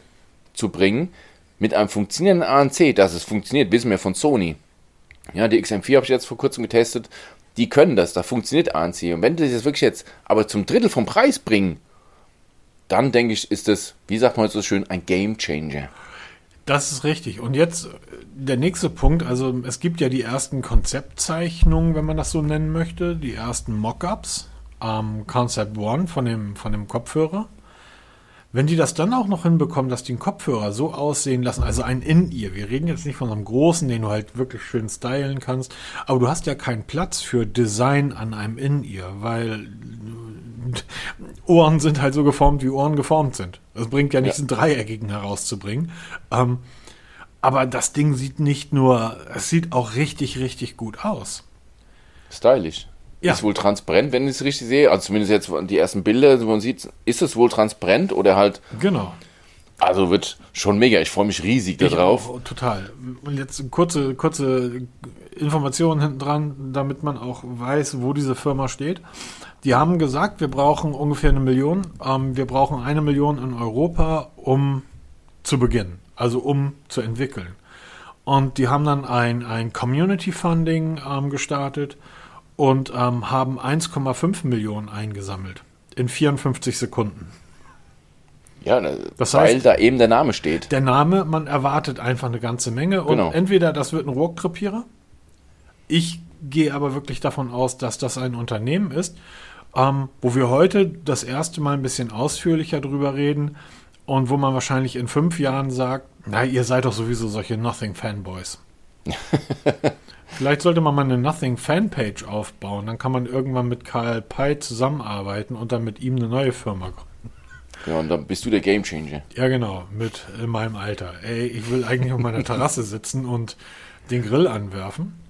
[SPEAKER 2] zu bringen, mit einem funktionierenden ANC, dass es funktioniert, wissen wir von Sony. Ja, die XM4 habe ich jetzt vor kurzem getestet. Die können das, da funktioniert ANC. Und wenn die das wirklich jetzt aber zum Drittel vom Preis bringen, dann denke ich, ist das, wie sagt man so schön, ein Game Changer.
[SPEAKER 1] Das ist richtig. Und jetzt der nächste Punkt. Also es gibt ja die ersten Konzeptzeichnungen, wenn man das so nennen möchte, die ersten Mockups am Concept One von dem, von dem Kopfhörer. Wenn die das dann auch noch hinbekommen, dass die den Kopfhörer so aussehen lassen, also ein In-Ear, wir reden jetzt nicht von so einem großen, den du halt wirklich schön stylen kannst, aber du hast ja keinen Platz für Design an einem In-Ear, weil Ohren sind halt so geformt, wie Ohren geformt sind. Es bringt ja nichts, ja. einen dreieckigen herauszubringen. Ähm, aber das Ding sieht nicht nur, es sieht auch richtig, richtig gut aus.
[SPEAKER 2] Stylisch. Ja. Ist wohl transparent, wenn ich es richtig sehe. Also zumindest jetzt die ersten Bilder, wo man sieht, ist es wohl transparent oder halt.
[SPEAKER 1] Genau.
[SPEAKER 2] Also wird schon mega. Ich freue mich riesig darauf.
[SPEAKER 1] Total. Und jetzt kurze, kurze Informationen hinten dran, damit man auch weiß, wo diese Firma steht. Die haben gesagt, wir brauchen ungefähr eine Million. Ähm, wir brauchen eine Million in Europa, um zu beginnen, also um zu entwickeln. Und die haben dann ein, ein Community Funding ähm, gestartet und ähm, haben 1,5 Millionen eingesammelt in 54 Sekunden.
[SPEAKER 2] Ja, ne, das weil heißt, da eben der Name steht.
[SPEAKER 1] Der Name, man erwartet einfach eine ganze Menge. Und genau. entweder das wird ein Rohrkrepierer. Ich gehe aber wirklich davon aus, dass das ein Unternehmen ist, ähm, wo wir heute das erste Mal ein bisschen ausführlicher drüber reden und wo man wahrscheinlich in fünf Jahren sagt, na, ihr seid doch sowieso solche Nothing-Fanboys. [LAUGHS] Vielleicht sollte man mal eine Nothing-Fanpage aufbauen, dann kann man irgendwann mit Karl Pei zusammenarbeiten und dann mit ihm eine neue Firma gründen.
[SPEAKER 2] Ja, und dann bist du der Gamechanger.
[SPEAKER 1] Ja, genau, mit in meinem Alter. Ey, ich will eigentlich auf meiner [LAUGHS] Terrasse sitzen und den Grill anwerfen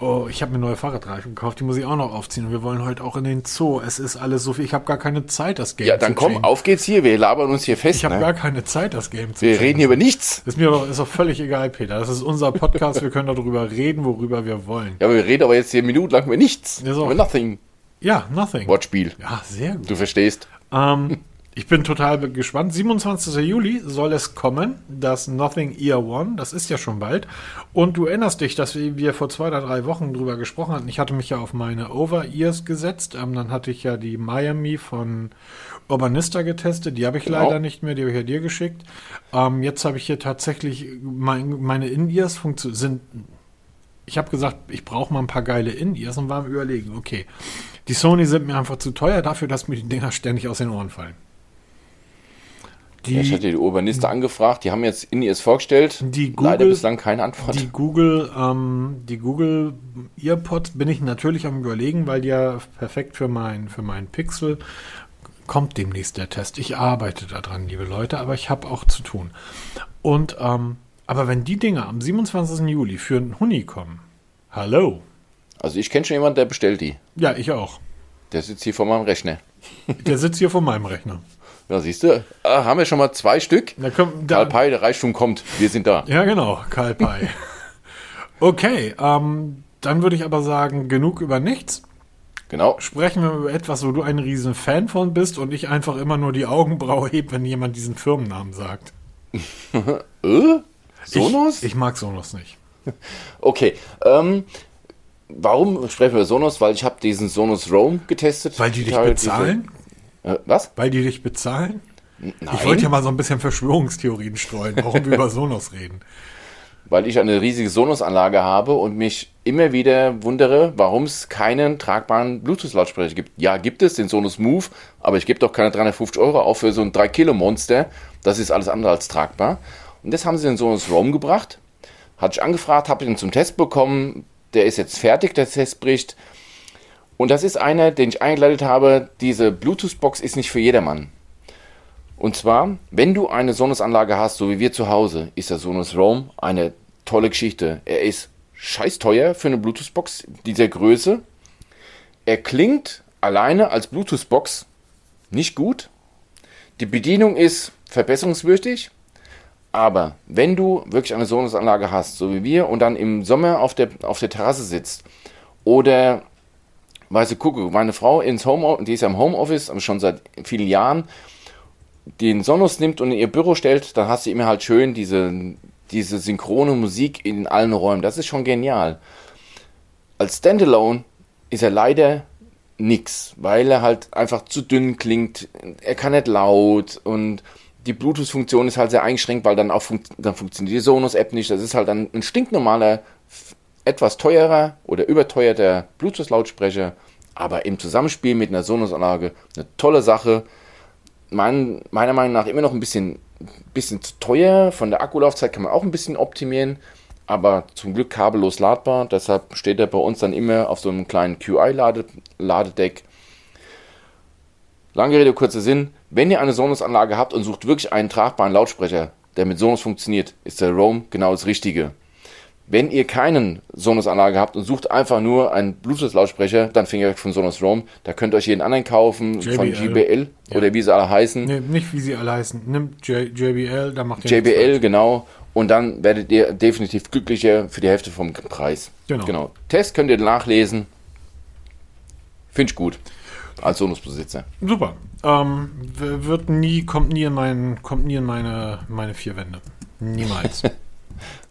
[SPEAKER 1] oh, ich habe mir neue Fahrradreifen gekauft, die muss ich auch noch aufziehen. Und wir wollen heute auch in den Zoo. Es ist alles so viel. Ich habe gar keine Zeit, das
[SPEAKER 2] Game ja, dann zu komm, auf geht's hier. Wir labern uns hier fest.
[SPEAKER 1] Ich habe ne? gar keine Zeit, das Game
[SPEAKER 2] zu Wir reden hier über nichts.
[SPEAKER 1] Ist mir doch, ist doch völlig egal, Peter. Das ist unser Podcast. wir können darüber reden, worüber wir wollen.
[SPEAKER 2] Ja, aber wir reden aber jetzt hier Minuten lang über nichts.
[SPEAKER 1] Ja, so. Über
[SPEAKER 2] nothing.
[SPEAKER 1] Ja, nothing.
[SPEAKER 2] Wortspiel.
[SPEAKER 1] Ja, sehr gut.
[SPEAKER 2] Du verstehst.
[SPEAKER 1] Ähm, [LAUGHS] Ich bin total gespannt. 27. Juli soll es kommen, das Nothing Ear One. Das ist ja schon bald. Und du erinnerst dich, dass wir vor zwei oder drei Wochen drüber gesprochen hatten. Ich hatte mich ja auf meine Over-Ears gesetzt. Ähm, dann hatte ich ja die Miami von Urbanista getestet. Die habe ich genau. leider nicht mehr. Die habe ich ja dir geschickt. Ähm, jetzt habe ich hier tatsächlich mein, meine In-Ears sind. Ich habe gesagt, ich brauche mal ein paar geile In-Ears und war am Überlegen, okay, die Sony sind mir einfach zu teuer dafür, dass mir die Dinger ständig aus den Ohren fallen.
[SPEAKER 2] Die, ich hatte die Urbaniste angefragt, die haben jetzt in es vorgestellt.
[SPEAKER 1] Die Google,
[SPEAKER 2] Leider bislang keine Antwort.
[SPEAKER 1] Die Google, ähm, die Google EarPods bin ich natürlich am überlegen, weil die ja perfekt für mein, für mein Pixel kommt demnächst der Test. Ich arbeite daran, liebe Leute, aber ich habe auch zu tun. Und ähm, aber wenn die Dinger am 27. Juli für einen Huni kommen, hallo.
[SPEAKER 2] Also ich kenne schon jemanden, der bestellt die.
[SPEAKER 1] Ja, ich auch.
[SPEAKER 2] Der sitzt hier vor meinem Rechner.
[SPEAKER 1] Der sitzt hier vor meinem Rechner.
[SPEAKER 2] Ja, siehst du, ah, haben wir schon mal zwei Stück.
[SPEAKER 1] Da kommt,
[SPEAKER 2] da, Karl Pei, der Reichtum kommt. Wir sind da.
[SPEAKER 1] Ja, genau, Karl Pei. [LAUGHS] okay, ähm, dann würde ich aber sagen, genug über nichts.
[SPEAKER 2] Genau.
[SPEAKER 1] Sprechen wir über etwas, wo du ein riesen Fan von bist und ich einfach immer nur die Augenbraue heb, wenn jemand diesen Firmennamen sagt. [LAUGHS]
[SPEAKER 2] äh? Sonos?
[SPEAKER 1] Ich, ich, mag Sonos nicht. [LAUGHS]
[SPEAKER 2] Okay. Ähm, warum sprechen wir über Sonos? Weil ich habe diesen Sonos Roam getestet.
[SPEAKER 1] Weil die dich bezahlen?
[SPEAKER 2] Äh, was?
[SPEAKER 1] Weil die dich bezahlen?
[SPEAKER 2] Nein.
[SPEAKER 1] Ich wollte ja mal so ein bisschen Verschwörungstheorien streuen, warum wir über [LAUGHS] Sonos reden.
[SPEAKER 2] Weil ich eine riesige Sonos-Anlage habe und mich immer wieder wundere, warum es keinen tragbaren Bluetooth-Lautsprecher gibt. Ja, gibt es den Sonos Move, aber ich gebe doch keine 350 Euro auf für so ein 3-Kilo-Monster. Das ist alles andere als tragbar. Und das haben sie in Sonos Roam gebracht. Hatte ich angefragt, habe ihn zum Test bekommen. Der ist jetzt fertig, der Testbericht. Und das ist einer, den ich eingeleitet habe. Diese Bluetooth-Box ist nicht für jedermann. Und zwar, wenn du eine Sonos-Anlage hast, so wie wir zu Hause, ist der Sonos Roam eine tolle Geschichte. Er ist scheiß teuer für eine Bluetooth-Box dieser Größe. Er klingt alleine als Bluetooth-Box nicht gut. Die Bedienung ist verbesserungswürdig. Aber wenn du wirklich eine Sonos-Anlage hast, so wie wir, und dann im Sommer auf der, auf der Terrasse sitzt oder, weißt du, gucke, meine Frau ins Home, die ist ja im Homeoffice, schon seit vielen Jahren, den Sonos nimmt und in ihr Büro stellt, dann hast du immer halt schön diese, diese synchrone Musik in allen Räumen. Das ist schon genial. Als Standalone ist er leider nix, weil er halt einfach zu dünn klingt. Er kann nicht laut und die Bluetooth-Funktion ist halt sehr eingeschränkt, weil dann auch fun dann funktioniert die Sonos-App nicht. Das ist halt dann ein stinknormaler, etwas teurer oder überteuerter Bluetooth-Lautsprecher, aber im Zusammenspiel mit einer Sonos-Anlage eine tolle Sache. Mein, meiner Meinung nach immer noch ein bisschen, bisschen zu teuer. Von der Akkulaufzeit kann man auch ein bisschen optimieren, aber zum Glück kabellos ladbar. Deshalb steht er bei uns dann immer auf so einem kleinen QI-Ladedeck. Lange Rede, kurzer Sinn. Wenn ihr eine Sonos-Anlage habt und sucht wirklich einen tragbaren Lautsprecher, der mit Sonos funktioniert, ist der Roam genau das Richtige. Wenn ihr keinen Sonos-Anlage habt und sucht einfach nur einen Bluetooth-Lautsprecher, dann findet ihr von Sonos Roam. Da könnt ihr euch jeden anderen kaufen, JBL. von JBL ja. oder wie sie alle heißen.
[SPEAKER 1] Nee, nicht wie sie alle heißen. Nimmt JBL, da macht
[SPEAKER 2] ihr JBL, genau. Und dann werdet ihr definitiv glücklicher für die Hälfte vom Preis.
[SPEAKER 1] Genau. genau.
[SPEAKER 2] Test könnt ihr nachlesen. Finde ich gut als Sonos-Besitzer.
[SPEAKER 1] Super. Ähm, wird nie, kommt nie in, mein, kommt nie in meine, meine vier Wände. Niemals. [LAUGHS]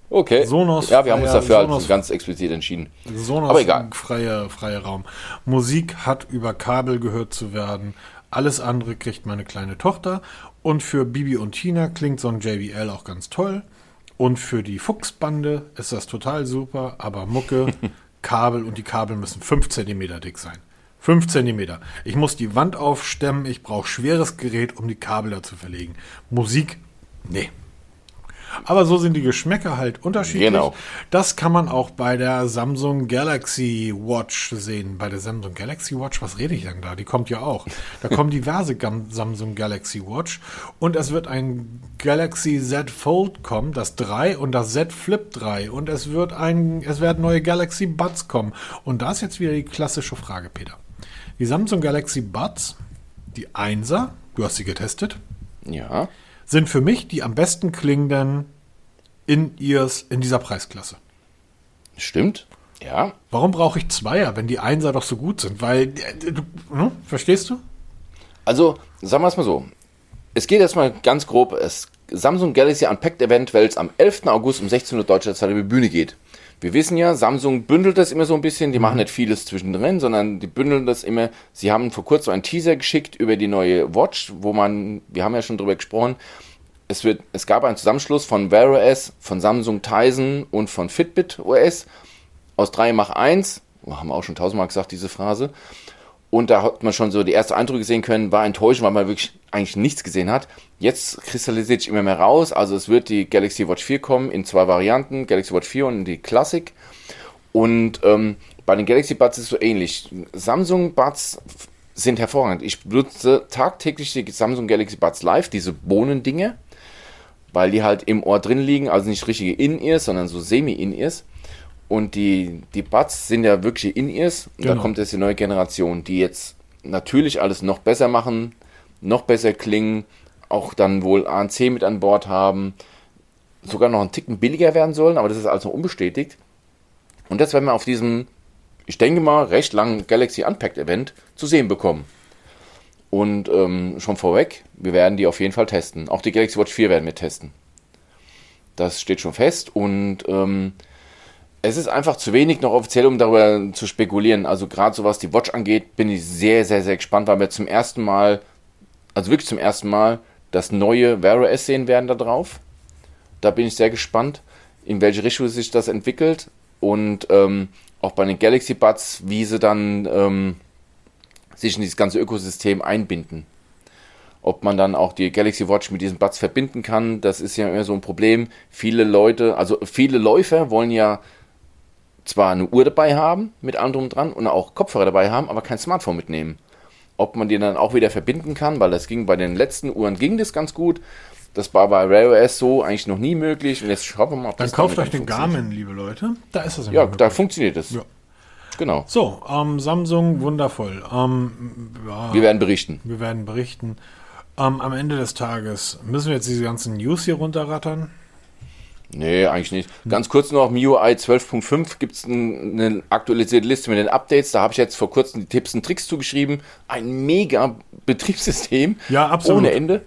[SPEAKER 2] okay.
[SPEAKER 1] Sonos.
[SPEAKER 2] Ja, wir haben uns dafür Sonos, halt ganz explizit entschieden.
[SPEAKER 1] Sonos Aber egal. Freie, freie Raum. Musik hat über Kabel gehört zu werden. Alles andere kriegt meine kleine Tochter. Und für Bibi und Tina klingt so ein JBL auch ganz toll. Und für die Fuchsbande ist das total super. Aber Mucke, [LAUGHS] Kabel und die Kabel müssen 5 cm dick sein. 5 cm. Ich muss die Wand aufstemmen, ich brauche schweres Gerät, um die Kabel da zu verlegen. Musik, nee. Aber so sind die Geschmäcker halt unterschiedlich.
[SPEAKER 2] Genau.
[SPEAKER 1] Das kann man auch bei der Samsung Galaxy Watch sehen. Bei der Samsung Galaxy Watch, was rede ich denn da? Die kommt ja auch. Da kommen diverse Samsung Galaxy Watch und es wird ein Galaxy Z Fold kommen, das 3 und das Z Flip 3 und es wird ein es werden neue Galaxy Buds kommen und da ist jetzt wieder die klassische Frage, Peter. Die Samsung Galaxy Buds, die 1er, du hast sie getestet.
[SPEAKER 2] Ja.
[SPEAKER 1] Sind für mich die am besten klingenden In-Ears in dieser Preisklasse.
[SPEAKER 2] Stimmt. Ja.
[SPEAKER 1] Warum brauche ich Zweier, wenn die Einser doch so gut sind? Weil, äh, du, hm, verstehst du?
[SPEAKER 2] Also, sagen wir es mal so. Es geht erstmal ganz grob. Es Samsung Galaxy Unpacked Event, welches am 11. August um 16 Uhr deutscher Zeit über die Bühne geht. Wir wissen ja, Samsung bündelt das immer so ein bisschen. Die mhm. machen nicht vieles zwischendrin, sondern die bündeln das immer. Sie haben vor kurzem einen Teaser geschickt über die neue Watch, wo man, wir haben ja schon drüber gesprochen, es, wird, es gab einen Zusammenschluss von Wear OS, von Samsung Tizen und von Fitbit OS aus 3 mach 1. Oh, haben wir auch schon tausendmal gesagt, diese Phrase. Und da hat man schon so die ersten Eindrücke sehen können, war enttäuschend, weil man wirklich eigentlich nichts gesehen hat. Jetzt kristallisiert sich immer mehr raus. Also es wird die Galaxy Watch 4 kommen in zwei Varianten, Galaxy Watch 4 und die Classic. Und ähm, bei den Galaxy Buds ist es so ähnlich. Samsung Buds sind hervorragend. Ich benutze tagtäglich die Samsung Galaxy Buds Live, diese Bohnendinge, weil die halt im Ohr drin liegen, also nicht richtige In-Ears, sondern so Semi-In-Ears. Und die, die Buds sind ja wirklich In-Ears. Genau. da kommt jetzt die neue Generation, die jetzt natürlich alles noch besser machen, noch besser klingen, auch dann wohl ANC mit an Bord haben, sogar noch einen Ticken billiger werden sollen, aber das ist also unbestätigt. Und das werden wir auf diesem, ich denke mal, recht langen Galaxy Unpacked Event zu sehen bekommen. Und ähm, schon vorweg, wir werden die auf jeden Fall testen. Auch die Galaxy Watch 4 werden wir testen. Das steht schon fest und ähm, es ist einfach zu wenig noch offiziell, um darüber zu spekulieren. Also gerade so was die Watch angeht, bin ich sehr, sehr, sehr gespannt, weil wir zum ersten Mal, also wirklich zum ersten Mal, das neue Wear OS sehen werden da drauf. Da bin ich sehr gespannt, in welche Richtung sich das entwickelt und ähm, auch bei den Galaxy Buds, wie sie dann ähm, sich in dieses ganze Ökosystem einbinden. Ob man dann auch die Galaxy Watch mit diesen Buds verbinden kann, das ist ja immer so ein Problem. Viele Leute, also viele Läufer wollen ja zwar eine Uhr dabei haben, mit allem dran und auch Kopfhörer dabei haben, aber kein Smartphone mitnehmen. Ob man die dann auch wieder verbinden kann, weil das ging bei den letzten Uhren ging das ganz gut. Das war bei Rare OS so eigentlich noch nie möglich. Und jetzt schauen wir mal,
[SPEAKER 1] ob Dann das kauft euch den Garmin, liebe Leute.
[SPEAKER 2] Da ist das Ja, da funktioniert es. Ja. Genau.
[SPEAKER 1] So, ähm, Samsung, wundervoll. Ähm, ja,
[SPEAKER 2] Wir werden berichten.
[SPEAKER 1] wir werden berichten. Ähm, am Ende des Tages müssen wir jetzt diese ganzen News hier runterrattern.
[SPEAKER 2] Nee, eigentlich nicht. Ganz kurz noch, MIUI 12.5 gibt es eine aktualisierte Liste mit den Updates. Da habe ich jetzt vor kurzem die Tipps und Tricks zugeschrieben. Ein mega Betriebssystem.
[SPEAKER 1] Ja, absolut.
[SPEAKER 2] Ohne Ende.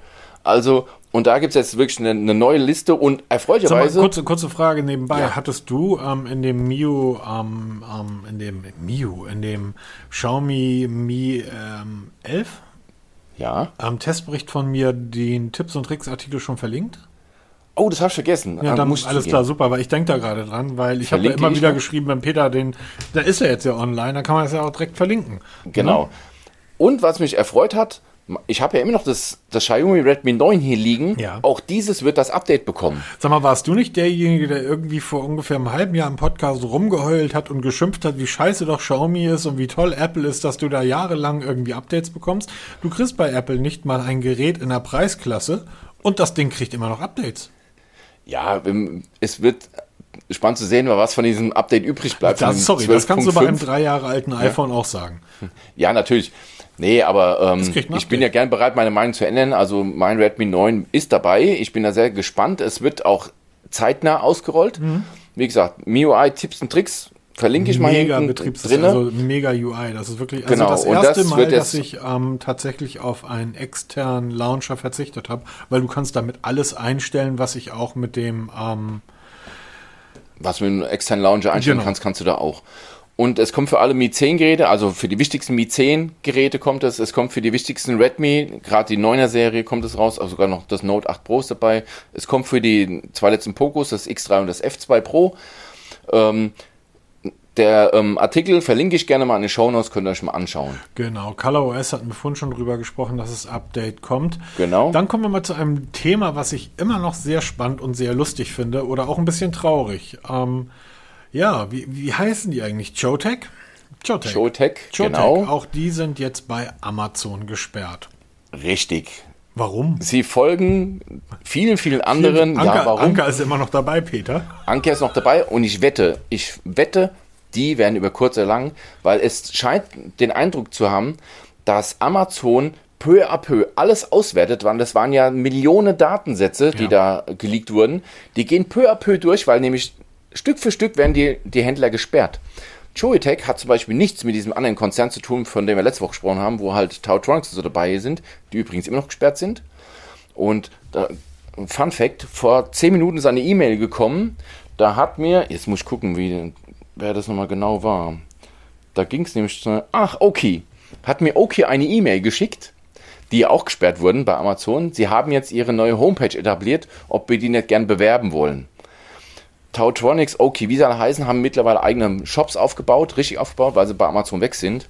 [SPEAKER 2] Also, und da gibt es jetzt wirklich eine, eine neue Liste und
[SPEAKER 1] Sag mal,
[SPEAKER 2] erfreulicherweise.
[SPEAKER 1] kurze, kurze Frage nebenbei.
[SPEAKER 2] Ja.
[SPEAKER 1] Hattest du ähm, in dem Miu, ähm, ähm, in dem Miu, in dem Xiaomi Mi ähm, 11
[SPEAKER 2] ja.
[SPEAKER 1] am Testbericht von mir den Tipps und Tricks Artikel schon verlinkt?
[SPEAKER 2] Oh, das habe ich vergessen.
[SPEAKER 1] Ja,
[SPEAKER 2] Ah,
[SPEAKER 1] dann
[SPEAKER 2] muss
[SPEAKER 1] alles klar, super, weil ich denke da gerade dran, weil ich habe ja immer wieder
[SPEAKER 2] noch?
[SPEAKER 1] geschrieben, wenn Peter den, da ist er jetzt ja online, dann kann man es ja auch direkt verlinken.
[SPEAKER 2] Genau. Und was mich erfreut hat, ich habe ja immer noch das, das Xiaomi Redmi 9 hier liegen.
[SPEAKER 1] Ja.
[SPEAKER 2] Auch dieses wird das Update bekommen.
[SPEAKER 1] Sag mal, warst du nicht derjenige, der irgendwie vor ungefähr einem halben Jahr im Podcast rumgeheult hat und geschimpft hat, wie scheiße doch Xiaomi ist und wie toll Apple ist, dass du da jahrelang irgendwie Updates bekommst? Du kriegst bei Apple nicht mal ein Gerät in der Preisklasse und das Ding kriegt immer noch Updates.
[SPEAKER 2] Ja, es wird spannend zu sehen, was von diesem Update übrig bleibt.
[SPEAKER 1] Das, sorry, das kannst du bei einem
[SPEAKER 2] 12.5.
[SPEAKER 1] drei Jahre alten iPhone auch sagen.
[SPEAKER 2] Ja, natürlich. Nee, aber ähm, ich bin ja gern bereit, meine Meinung zu ändern. Also mein Redmi 9 ist dabei. Ich bin da sehr gespannt. Es wird auch zeitnah ausgerollt.
[SPEAKER 1] Mhm.
[SPEAKER 2] Wie gesagt, MIUI Tipps und Tricks verlinke ich mal
[SPEAKER 1] Mega
[SPEAKER 2] hinten
[SPEAKER 1] Betriebssystem,
[SPEAKER 2] drinne.
[SPEAKER 1] also mega UI. Das ist wirklich also
[SPEAKER 2] Genau,
[SPEAKER 1] das erste
[SPEAKER 2] das
[SPEAKER 1] Mal, dass ich ähm, tatsächlich auf einen externen Launcher verzichtet habe, weil du kannst damit alles einstellen, was ich auch mit dem ähm,
[SPEAKER 2] was du mit einem externen Launcher einstellen
[SPEAKER 1] Genau.
[SPEAKER 2] kannst, kannst du da auch. Und es kommt für alle Mi 10 Geräte, also für die wichtigsten Mi 10 Geräte kommt es. Es kommt für die wichtigsten Redmi, gerade die 9er Serie kommt es raus, also sogar noch das Note 8 Pro ist dabei. Es kommt für die zwei letzten Pocos, das X3 und das F2 Pro. Ähm, der ähm, Artikel verlinke ich gerne mal in den Shownotes, könnt ihr euch mal anschauen.
[SPEAKER 1] Genau, ColorOS hatten wir vorhin schon drüber gesprochen, dass das Update kommt.
[SPEAKER 2] Genau.
[SPEAKER 1] Dann kommen wir mal zu einem Thema, was ich immer noch sehr spannend und sehr lustig finde oder auch ein bisschen traurig. Ähm, ja, wie, wie heißen die eigentlich? Chotec? Chotec.
[SPEAKER 2] Showtech,
[SPEAKER 1] Chotec.
[SPEAKER 2] genau.
[SPEAKER 1] Auch die sind jetzt bei Amazon gesperrt.
[SPEAKER 2] Richtig.
[SPEAKER 1] Warum?
[SPEAKER 2] Sie folgen vielen, vielen anderen.
[SPEAKER 1] Anker,
[SPEAKER 2] ja, warum?
[SPEAKER 1] Anker ist immer noch dabei, Peter.
[SPEAKER 2] Anke ist noch dabei und ich wette, ich wette, die werden über kurz oder lang, weil es scheint den Eindruck zu haben, dass Amazon peu à peu alles auswertet, weil das waren ja Millionen Datensätze, die da geleakt wurden. Die gehen peu à peu durch, weil nämlich Stück für Stück werden die, die Händler gesperrt. Joytech hat zum Beispiel nichts mit diesem anderen Konzern zu tun, von dem wir letzte Woche gesprochen haben, wo halt Tautronics so dabei sind, die übrigens immer noch gesperrt sind. Und da, Fun Fact, vor 10 Minuten ist eine E-Mail gekommen, da hat mir, jetzt muss ich gucken, wie, wer das nochmal genau war. Da ging es nämlich, zu- ach, okay, hat mir okay eine E-Mail geschickt, die auch gesperrt wurden bei Amazon. Sie haben jetzt ihre neue Homepage etabliert, ob wir die nicht gern bewerben wollen. Tautronics, okay, wie sie alle heißen, haben mittlerweile eigene Shops aufgebaut, richtig aufgebaut, weil sie bei Amazon weg sind.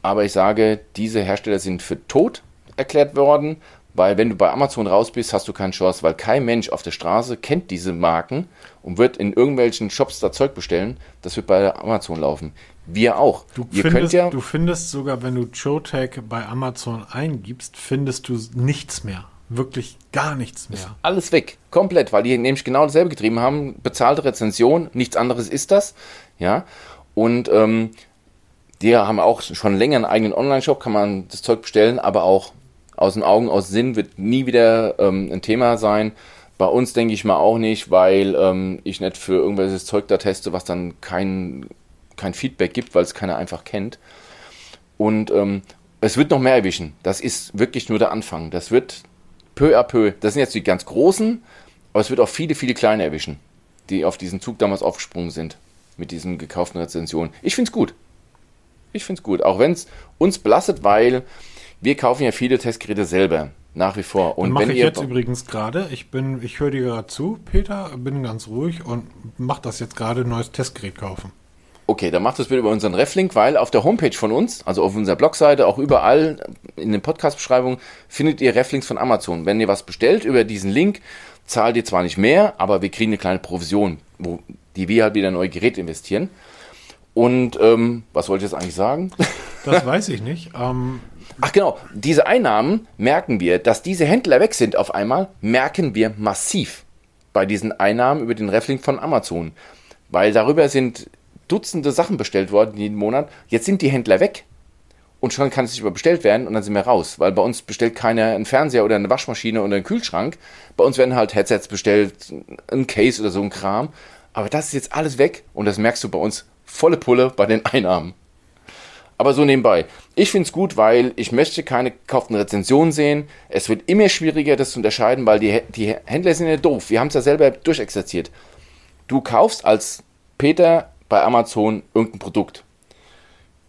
[SPEAKER 2] Aber ich sage, diese Hersteller sind für tot erklärt worden, weil wenn du bei Amazon raus bist, hast du keine Chance, weil kein Mensch auf der Straße kennt diese Marken und wird in irgendwelchen Shops da Zeug bestellen. Das wird bei Amazon laufen. Wir auch.
[SPEAKER 1] Du
[SPEAKER 2] Ihr
[SPEAKER 1] findest,
[SPEAKER 2] ja,
[SPEAKER 1] du findest sogar, wenn du Chotec bei Amazon eingibst, findest du nichts mehr. Wirklich gar nichts mehr.
[SPEAKER 2] alles weg, komplett, weil die nämlich genau dasselbe getrieben haben. Bezahlte Rezension, nichts anderes ist das. Ja, und ähm, die haben auch schon länger einen eigenen Online-Shop, kann man das Zeug bestellen, aber auch aus den Augen, aus Sinn wird nie wieder ähm, ein Thema sein. Bei uns denke ich mal auch nicht, weil ähm, ich nicht für irgendwelches Zeug da teste, was dann kein, kein Feedback gibt, weil es keiner einfach kennt. Und ähm, es wird noch mehr erwischen. Das ist wirklich nur der Anfang. Das wird peu à peu, das sind jetzt die ganz großen, aber es wird auch viele, viele kleine erwischen, die auf diesen Zug damals aufgesprungen sind mit diesen gekauften Rezensionen. Ich finde es gut. Ich finde es gut, auch wenn es uns belastet, weil wir kaufen ja viele Testgeräte selber, nach wie vor. Und
[SPEAKER 1] Mache
[SPEAKER 2] wenn
[SPEAKER 1] ich jetzt übrigens gerade. Ich bin, ich höre dir gerade zu, Peter, bin ganz ruhig und mach das jetzt gerade ein neues Testgerät kaufen.
[SPEAKER 2] Okay, dann macht das bitte über unseren Reflink, weil auf der Homepage von uns, also auf unserer Blogseite, auch überall in den Podcast-Beschreibungen, findet ihr Reflinks von Amazon. Wenn ihr was bestellt über diesen Link, zahlt ihr zwar nicht mehr, aber wir kriegen eine kleine Provision, wo, die wir halt wieder in neue Geräte investieren. Und ähm, was wollte ich jetzt eigentlich sagen?
[SPEAKER 1] Das [LAUGHS] weiß ich nicht. Ähm,
[SPEAKER 2] Ach genau, diese Einnahmen merken wir, dass diese Händler weg sind auf einmal, merken wir massiv bei diesen Einnahmen über den Reflink von Amazon. Weil darüber sind Dutzende Sachen bestellt worden jeden Monat. Jetzt sind die Händler weg. Und schon kann es nicht mehr bestellt werden und dann sind wir raus. Weil bei uns bestellt keiner einen Fernseher oder eine Waschmaschine oder einen Kühlschrank. Bei uns werden halt Headsets bestellt, ein Case oder so ein Kram. Aber das ist jetzt alles weg und das merkst du bei uns volle Pulle bei den Einnahmen. Aber so nebenbei. Ich finde es gut, weil ich möchte keine gekauften Rezensionen sehen. Es wird immer schwieriger, das zu unterscheiden, weil die, die Händler sind ja doof. Wir haben es ja selber durchexerziert. Du kaufst als Peter bei Amazon irgendein Produkt.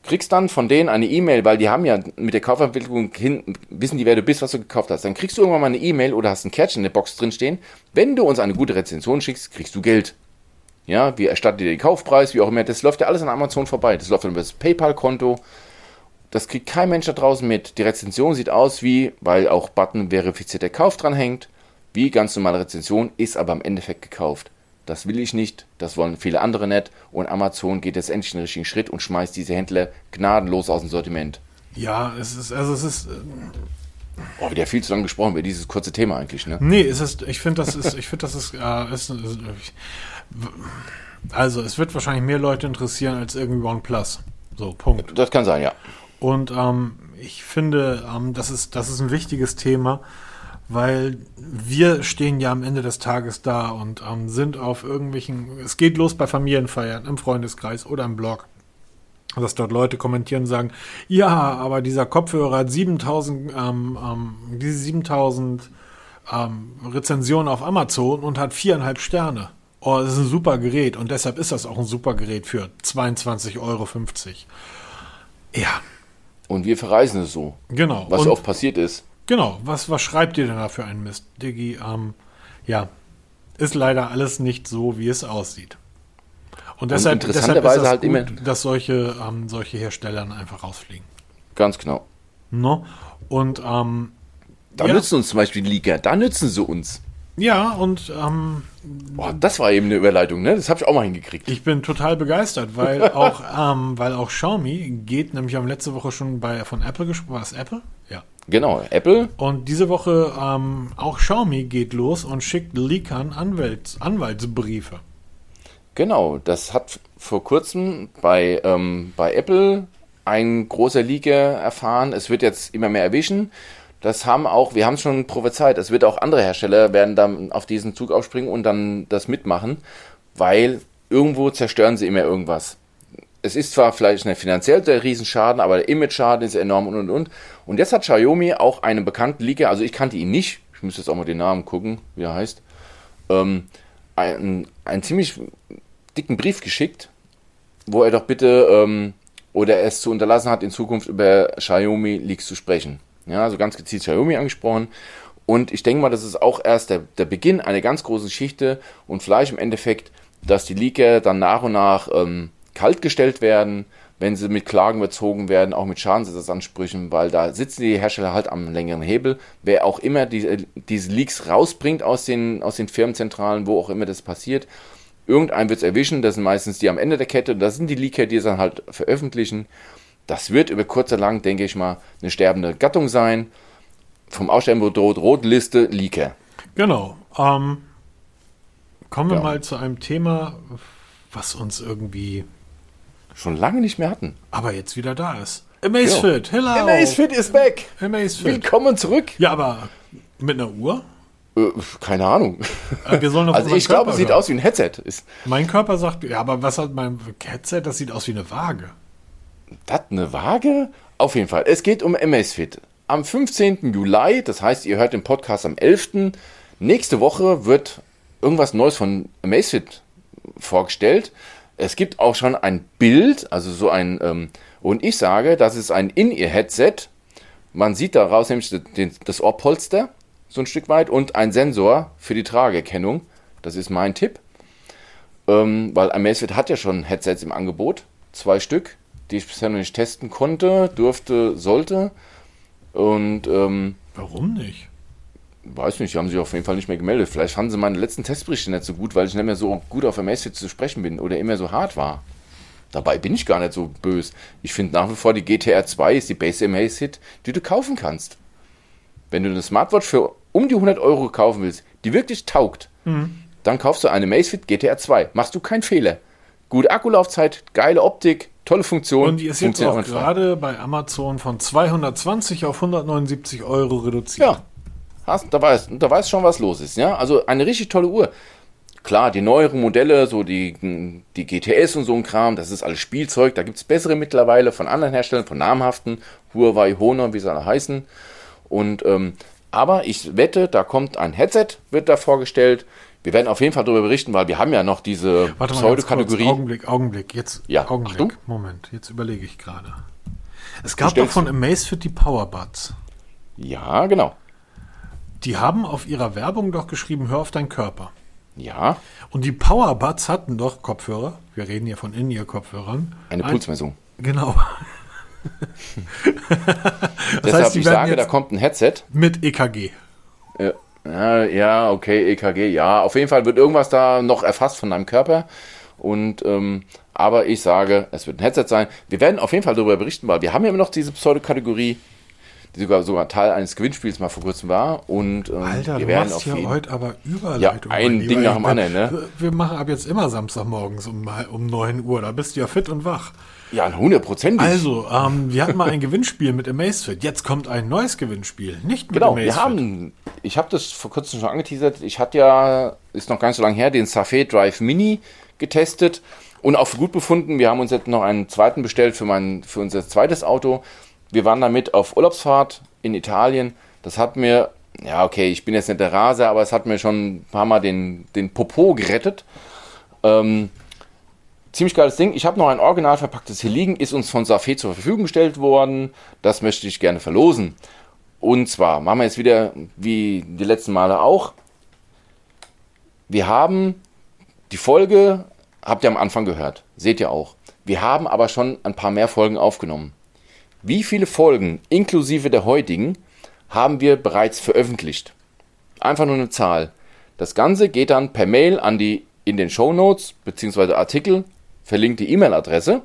[SPEAKER 2] Kriegst dann von denen eine E-Mail, weil die haben ja mit der Kaufentwicklung hin, wissen die, wer du bist, was du gekauft hast. Dann kriegst du irgendwann mal eine E-Mail oder hast ein Kärtchen in der Box drin stehen. Wenn du uns eine gute Rezension schickst, kriegst du Geld. Ja, wir erstatten dir den Kaufpreis, wie auch immer. Das läuft ja alles an Amazon vorbei. Das läuft dann über das PayPal-Konto. Das kriegt kein Mensch da draußen mit. Die Rezension sieht aus wie, weil auch Button verifizierter Kauf dran hängt, wie ganz normale Rezension, ist aber im Endeffekt gekauft. Das will ich nicht, das wollen viele andere nicht. Und Amazon geht jetzt endlich den richtigen Schritt und schmeißt diese Händler gnadenlos aus dem Sortiment.
[SPEAKER 1] Ja, es ist, also es ist. Äh,
[SPEAKER 2] oh, wieder viel zu lange gesprochen über dieses kurze Thema eigentlich, ne?
[SPEAKER 1] Nee, es ist, ich finde, das ist, ich finde, das ist, äh, ist, ist, also es wird wahrscheinlich mehr Leute interessieren als irgendwie OnePlus. So, Punkt.
[SPEAKER 2] Das kann sein, ja.
[SPEAKER 1] Und ähm, ich finde, ähm, das, ist, das ist ein wichtiges Thema, weil wir stehen ja am Ende des Tages da und ähm, sind auf irgendwelchen, es geht los bei Familienfeiern, im Freundeskreis oder im Blog dass dort Leute kommentieren und sagen, ja, aber dieser Kopfhörer hat 7000, ähm, ähm, diese 7000 ähm, Rezensionen auf Amazon und hat viereinhalb Sterne oh, das ist ein super Gerät und deshalb ist das auch ein super Gerät für 22,50 Euro. Ja.
[SPEAKER 2] Und wir verreisen es so.
[SPEAKER 1] Genau.
[SPEAKER 2] Was und, oft passiert ist.
[SPEAKER 1] Genau. Was, was schreibt ihr denn da für einen Mist? Diggi, ähm, ja, ist leider alles nicht so, wie es aussieht. Und deshalb, und deshalb ist das halt gut, immer dass solche, ähm, solche Hersteller einfach rausfliegen.
[SPEAKER 2] Ganz genau.
[SPEAKER 1] No? Und ähm,
[SPEAKER 2] da ja. nützen uns zum Beispiel die Liga, da nützen sie uns.
[SPEAKER 1] Ja, und ähm,
[SPEAKER 2] Boah, das war eben eine Überleitung, ne? Das habe ich auch mal hingekriegt.
[SPEAKER 1] Ich bin total begeistert, weil [LAUGHS] auch, ähm, weil auch Xiaomi geht, nämlich haben letzte Woche schon bei von Apple gesprochen. War das Apple? Ja.
[SPEAKER 2] Genau, Apple.
[SPEAKER 1] Und diese Woche ähm, auch Xiaomi geht los und schickt Leakern Anwalts, Anwaltsbriefe.
[SPEAKER 2] Genau, das hat vor kurzem bei, ähm, bei Apple ein großer Leaker erfahren. Es wird jetzt immer mehr erwischen das haben auch, wir haben es schon prophezeit, es wird auch andere Hersteller werden dann auf diesen Zug aufspringen und dann das mitmachen, weil irgendwo zerstören sie immer irgendwas. Es ist zwar vielleicht nicht finanziell der Riesenschaden, aber der Image-Schaden ist enorm und und und. Und jetzt hat Xiaomi auch einen bekannten Leaker, also ich kannte ihn nicht, ich müsste jetzt auch mal den Namen gucken, wie er heißt, ähm, einen, einen ziemlich dicken Brief geschickt, wo er doch bitte ähm, oder es zu unterlassen hat, in Zukunft über Xiaomi Leaks zu sprechen. Ja, also ganz gezielt Xiaomi angesprochen. Und ich denke mal, das ist auch erst der, der Beginn einer ganz großen Geschichte und vielleicht im Endeffekt, dass die Leaker dann nach und nach ähm, kaltgestellt werden, wenn sie mit Klagen bezogen werden, auch mit Schadensersatzansprüchen, weil da sitzen die Hersteller halt am längeren Hebel. Wer auch immer die, diese Leaks rausbringt aus den, aus den Firmenzentralen, wo auch immer das passiert, irgendein wird es erwischen, das sind meistens die am Ende der Kette, das sind die Leaker, die es dann halt veröffentlichen das wird über kurz oder lang, denke ich mal, eine sterbende Gattung sein. Vom Aussterben bedroht, Rotliste, Leaker.
[SPEAKER 1] Genau. Ähm, kommen wir ja. mal zu einem Thema, was uns irgendwie
[SPEAKER 2] schon lange nicht mehr hatten.
[SPEAKER 1] Aber jetzt wieder da ist. Amazfit,
[SPEAKER 2] hello. Amazfit ist back.
[SPEAKER 1] Amazfit.
[SPEAKER 2] Willkommen zurück.
[SPEAKER 1] Ja, aber mit einer Uhr?
[SPEAKER 2] Äh, keine Ahnung.
[SPEAKER 1] Äh, wir sollen
[SPEAKER 2] also ich glaube, es sieht aus wie ein Headset.
[SPEAKER 1] Ist mein Körper sagt, ja, aber was hat mein Headset? Das sieht aus wie eine Waage.
[SPEAKER 2] Das eine Waage? Auf jeden Fall. Es geht um Amazfit. Am 15. Juli, das heißt, ihr hört den Podcast am 11. Nächste Woche wird irgendwas Neues von Amazfit vorgestellt. Es gibt auch schon ein Bild, also so ein, ähm, und ich sage, das ist ein In-Ear-Headset. Man sieht daraus nämlich das Ohrpolster, so ein Stück weit, und ein Sensor für die Trageerkennung. Das ist mein Tipp. Ähm, weil Amazfit hat ja schon Headsets im Angebot, zwei Stück die ich bisher noch nicht testen konnte, durfte, sollte. Und ähm,
[SPEAKER 1] warum nicht?
[SPEAKER 2] Weiß nicht, die haben sich auf jeden Fall nicht mehr gemeldet. Vielleicht fanden sie meine letzten Testberichte nicht so gut, weil ich nicht mehr so gut auf Amazfit zu sprechen bin oder immer so hart war. Dabei bin ich gar nicht so böse. Ich finde nach wie vor, die GTR 2 ist die beste Amazfit, die du kaufen kannst. Wenn du eine Smartwatch für um die 100 Euro kaufen willst, die wirklich taugt, mhm. dann kaufst du eine Amazfit GTR 2. Machst du keinen Fehler. Gute Akkulaufzeit, geile Optik, tolle Funktion.
[SPEAKER 1] Und die ist jetzt auch gerade bei Amazon von 220 auf 179 Euro reduziert.
[SPEAKER 2] Ja, hast, da weißt da weiß schon, was los ist. Ja, also eine richtig tolle Uhr. Klar, die neueren Modelle, so die, die GTS und so ein Kram, das ist alles Spielzeug. Da gibt es bessere mittlerweile von anderen Herstellern, von namhaften, Huawei, Honor, wie sie alle heißen. Und ähm, aber ich wette, da kommt ein Headset, wird da vorgestellt. Wir werden auf jeden Fall darüber berichten, weil wir haben ja noch diese
[SPEAKER 1] Pseudo-Kategorie. Augenblick, Augenblick, jetzt
[SPEAKER 2] ja,
[SPEAKER 1] Augenblick.
[SPEAKER 2] Achtung.
[SPEAKER 1] Moment, jetzt überlege ich gerade. Es gab doch von Amazfit die Powerbuds.
[SPEAKER 2] Ja, genau.
[SPEAKER 1] Die haben auf ihrer Werbung doch geschrieben, hör auf deinen Körper.
[SPEAKER 2] Ja.
[SPEAKER 1] Und die Powerbuds hatten doch Kopfhörer. Wir reden hier von In-Ear-Kopfhörern.
[SPEAKER 2] Eine Pulsmessung.
[SPEAKER 1] Ein, genau. [LAUGHS]
[SPEAKER 2] das Deshalb, heißt, ich sage, da kommt ein Headset.
[SPEAKER 1] Mit EKG.
[SPEAKER 2] Ja, ja, okay, EKG, ja. Auf jeden Fall wird irgendwas da noch erfasst von deinem Körper. Und, ähm, aber ich sage, es wird ein Headset sein. Wir werden auf jeden Fall darüber berichten, weil wir haben ja immer noch diese Pseudokategorie die sogar, sogar Teil eines Gewinnspiels mal vor kurzem war. Und ähm,
[SPEAKER 1] Alter,
[SPEAKER 2] wir
[SPEAKER 1] du
[SPEAKER 2] werden
[SPEAKER 1] machst
[SPEAKER 2] auf
[SPEAKER 1] hier heute aber Überleitung.
[SPEAKER 2] Ja, ein Ding nach dem anderen, ne?
[SPEAKER 1] Wir machen ab jetzt immer Samstagmorgens um, um 9 Uhr. Da bist du ja fit und wach.
[SPEAKER 2] Ja, hundertprozentig.
[SPEAKER 1] Also, ähm, wir hatten mal ein [LAUGHS] Gewinnspiel mit Amazfit. Jetzt kommt ein neues Gewinnspiel, nicht mit
[SPEAKER 2] genau,
[SPEAKER 1] Amazfit.
[SPEAKER 2] wir haben, ich habe das vor kurzem schon angeteasert. Ich hatte ja, ist noch gar nicht so lange her, den Safé Drive Mini getestet und auch für gut befunden. Wir haben uns jetzt noch einen zweiten bestellt für, mein, für unser zweites Auto. Wir waren damit auf Urlaubsfahrt in Italien. Das hat mir, ja, okay, ich bin jetzt nicht der Raser, aber es hat mir schon ein paar Mal den, den Popo gerettet. Ähm, ziemlich geiles Ding. Ich habe noch ein original verpacktes hier liegen, ist uns von Safé zur Verfügung gestellt worden. Das möchte ich gerne verlosen. Und zwar machen wir jetzt wieder wie die letzten Male auch. Wir haben die Folge, habt ihr am Anfang gehört, seht ihr auch. Wir haben aber schon ein paar mehr Folgen aufgenommen. Wie viele Folgen inklusive der heutigen haben wir bereits veröffentlicht? Einfach nur eine Zahl. Das Ganze geht dann per Mail an die in den Show Notes bzw. Artikel verlinkte E-Mail-Adresse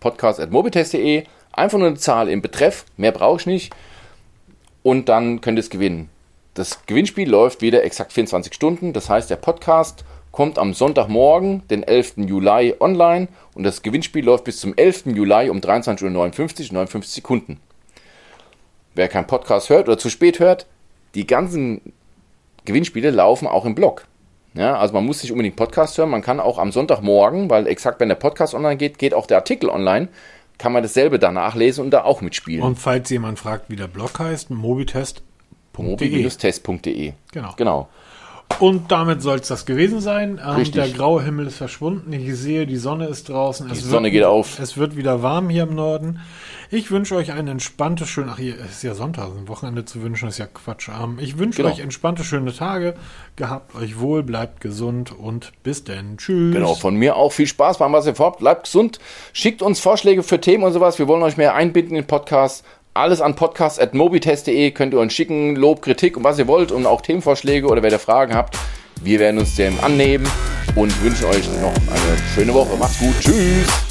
[SPEAKER 2] podcast.mobitest.de. Einfach nur eine Zahl im Betreff, mehr brauche ich nicht. Und dann könnt ihr es gewinnen. Das Gewinnspiel läuft wieder exakt 24 Stunden. Das heißt, der Podcast kommt am Sonntagmorgen, den 11. Juli, online und das Gewinnspiel läuft bis zum 11. Juli um 23.59 Uhr 59 Sekunden. Wer keinen Podcast hört oder zu spät hört, die ganzen Gewinnspiele laufen auch im Blog. Ja, also man muss nicht unbedingt Podcast hören, man kann auch am Sonntagmorgen, weil exakt wenn der Podcast online geht, geht auch der Artikel online, kann man dasselbe danach lesen und da auch mitspielen.
[SPEAKER 1] Und falls jemand fragt, wie der Blog heißt, mobitest.de.
[SPEAKER 2] mobi-test.de.
[SPEAKER 1] Genau.
[SPEAKER 2] Genau.
[SPEAKER 1] Und damit soll es das gewesen sein. Ähm, der graue Himmel ist verschwunden. Ich sehe, die Sonne ist draußen. Es
[SPEAKER 2] Die Sonne
[SPEAKER 1] wird,
[SPEAKER 2] geht auf.
[SPEAKER 1] Es wird wieder warm hier im Norden. Ich wünsche euch ein entspanntes, schönes, ach, hier ist ja Sonntag, ein Wochenende zu wünschen, ist ja Quatsch. Ähm, ich wünsche
[SPEAKER 2] Genau.
[SPEAKER 1] euch entspannte, schöne Tage. Gehabt euch wohl, bleibt gesund und bis denn. Tschüss.
[SPEAKER 2] Genau, von mir auch viel Spaß beim was ihr vorhabt. Bleibt gesund, schickt uns Vorschläge für Themen und sowas. Wir wollen euch mehr einbinden in den Podcast. Alles an podcast.mobitest.de könnt ihr uns schicken, Lob, Kritik und was ihr wollt und auch Themenvorschläge oder wenn ihr Fragen habt. Wir werden uns dem annehmen und wünschen euch noch eine schöne Woche. Macht's gut. Tschüss.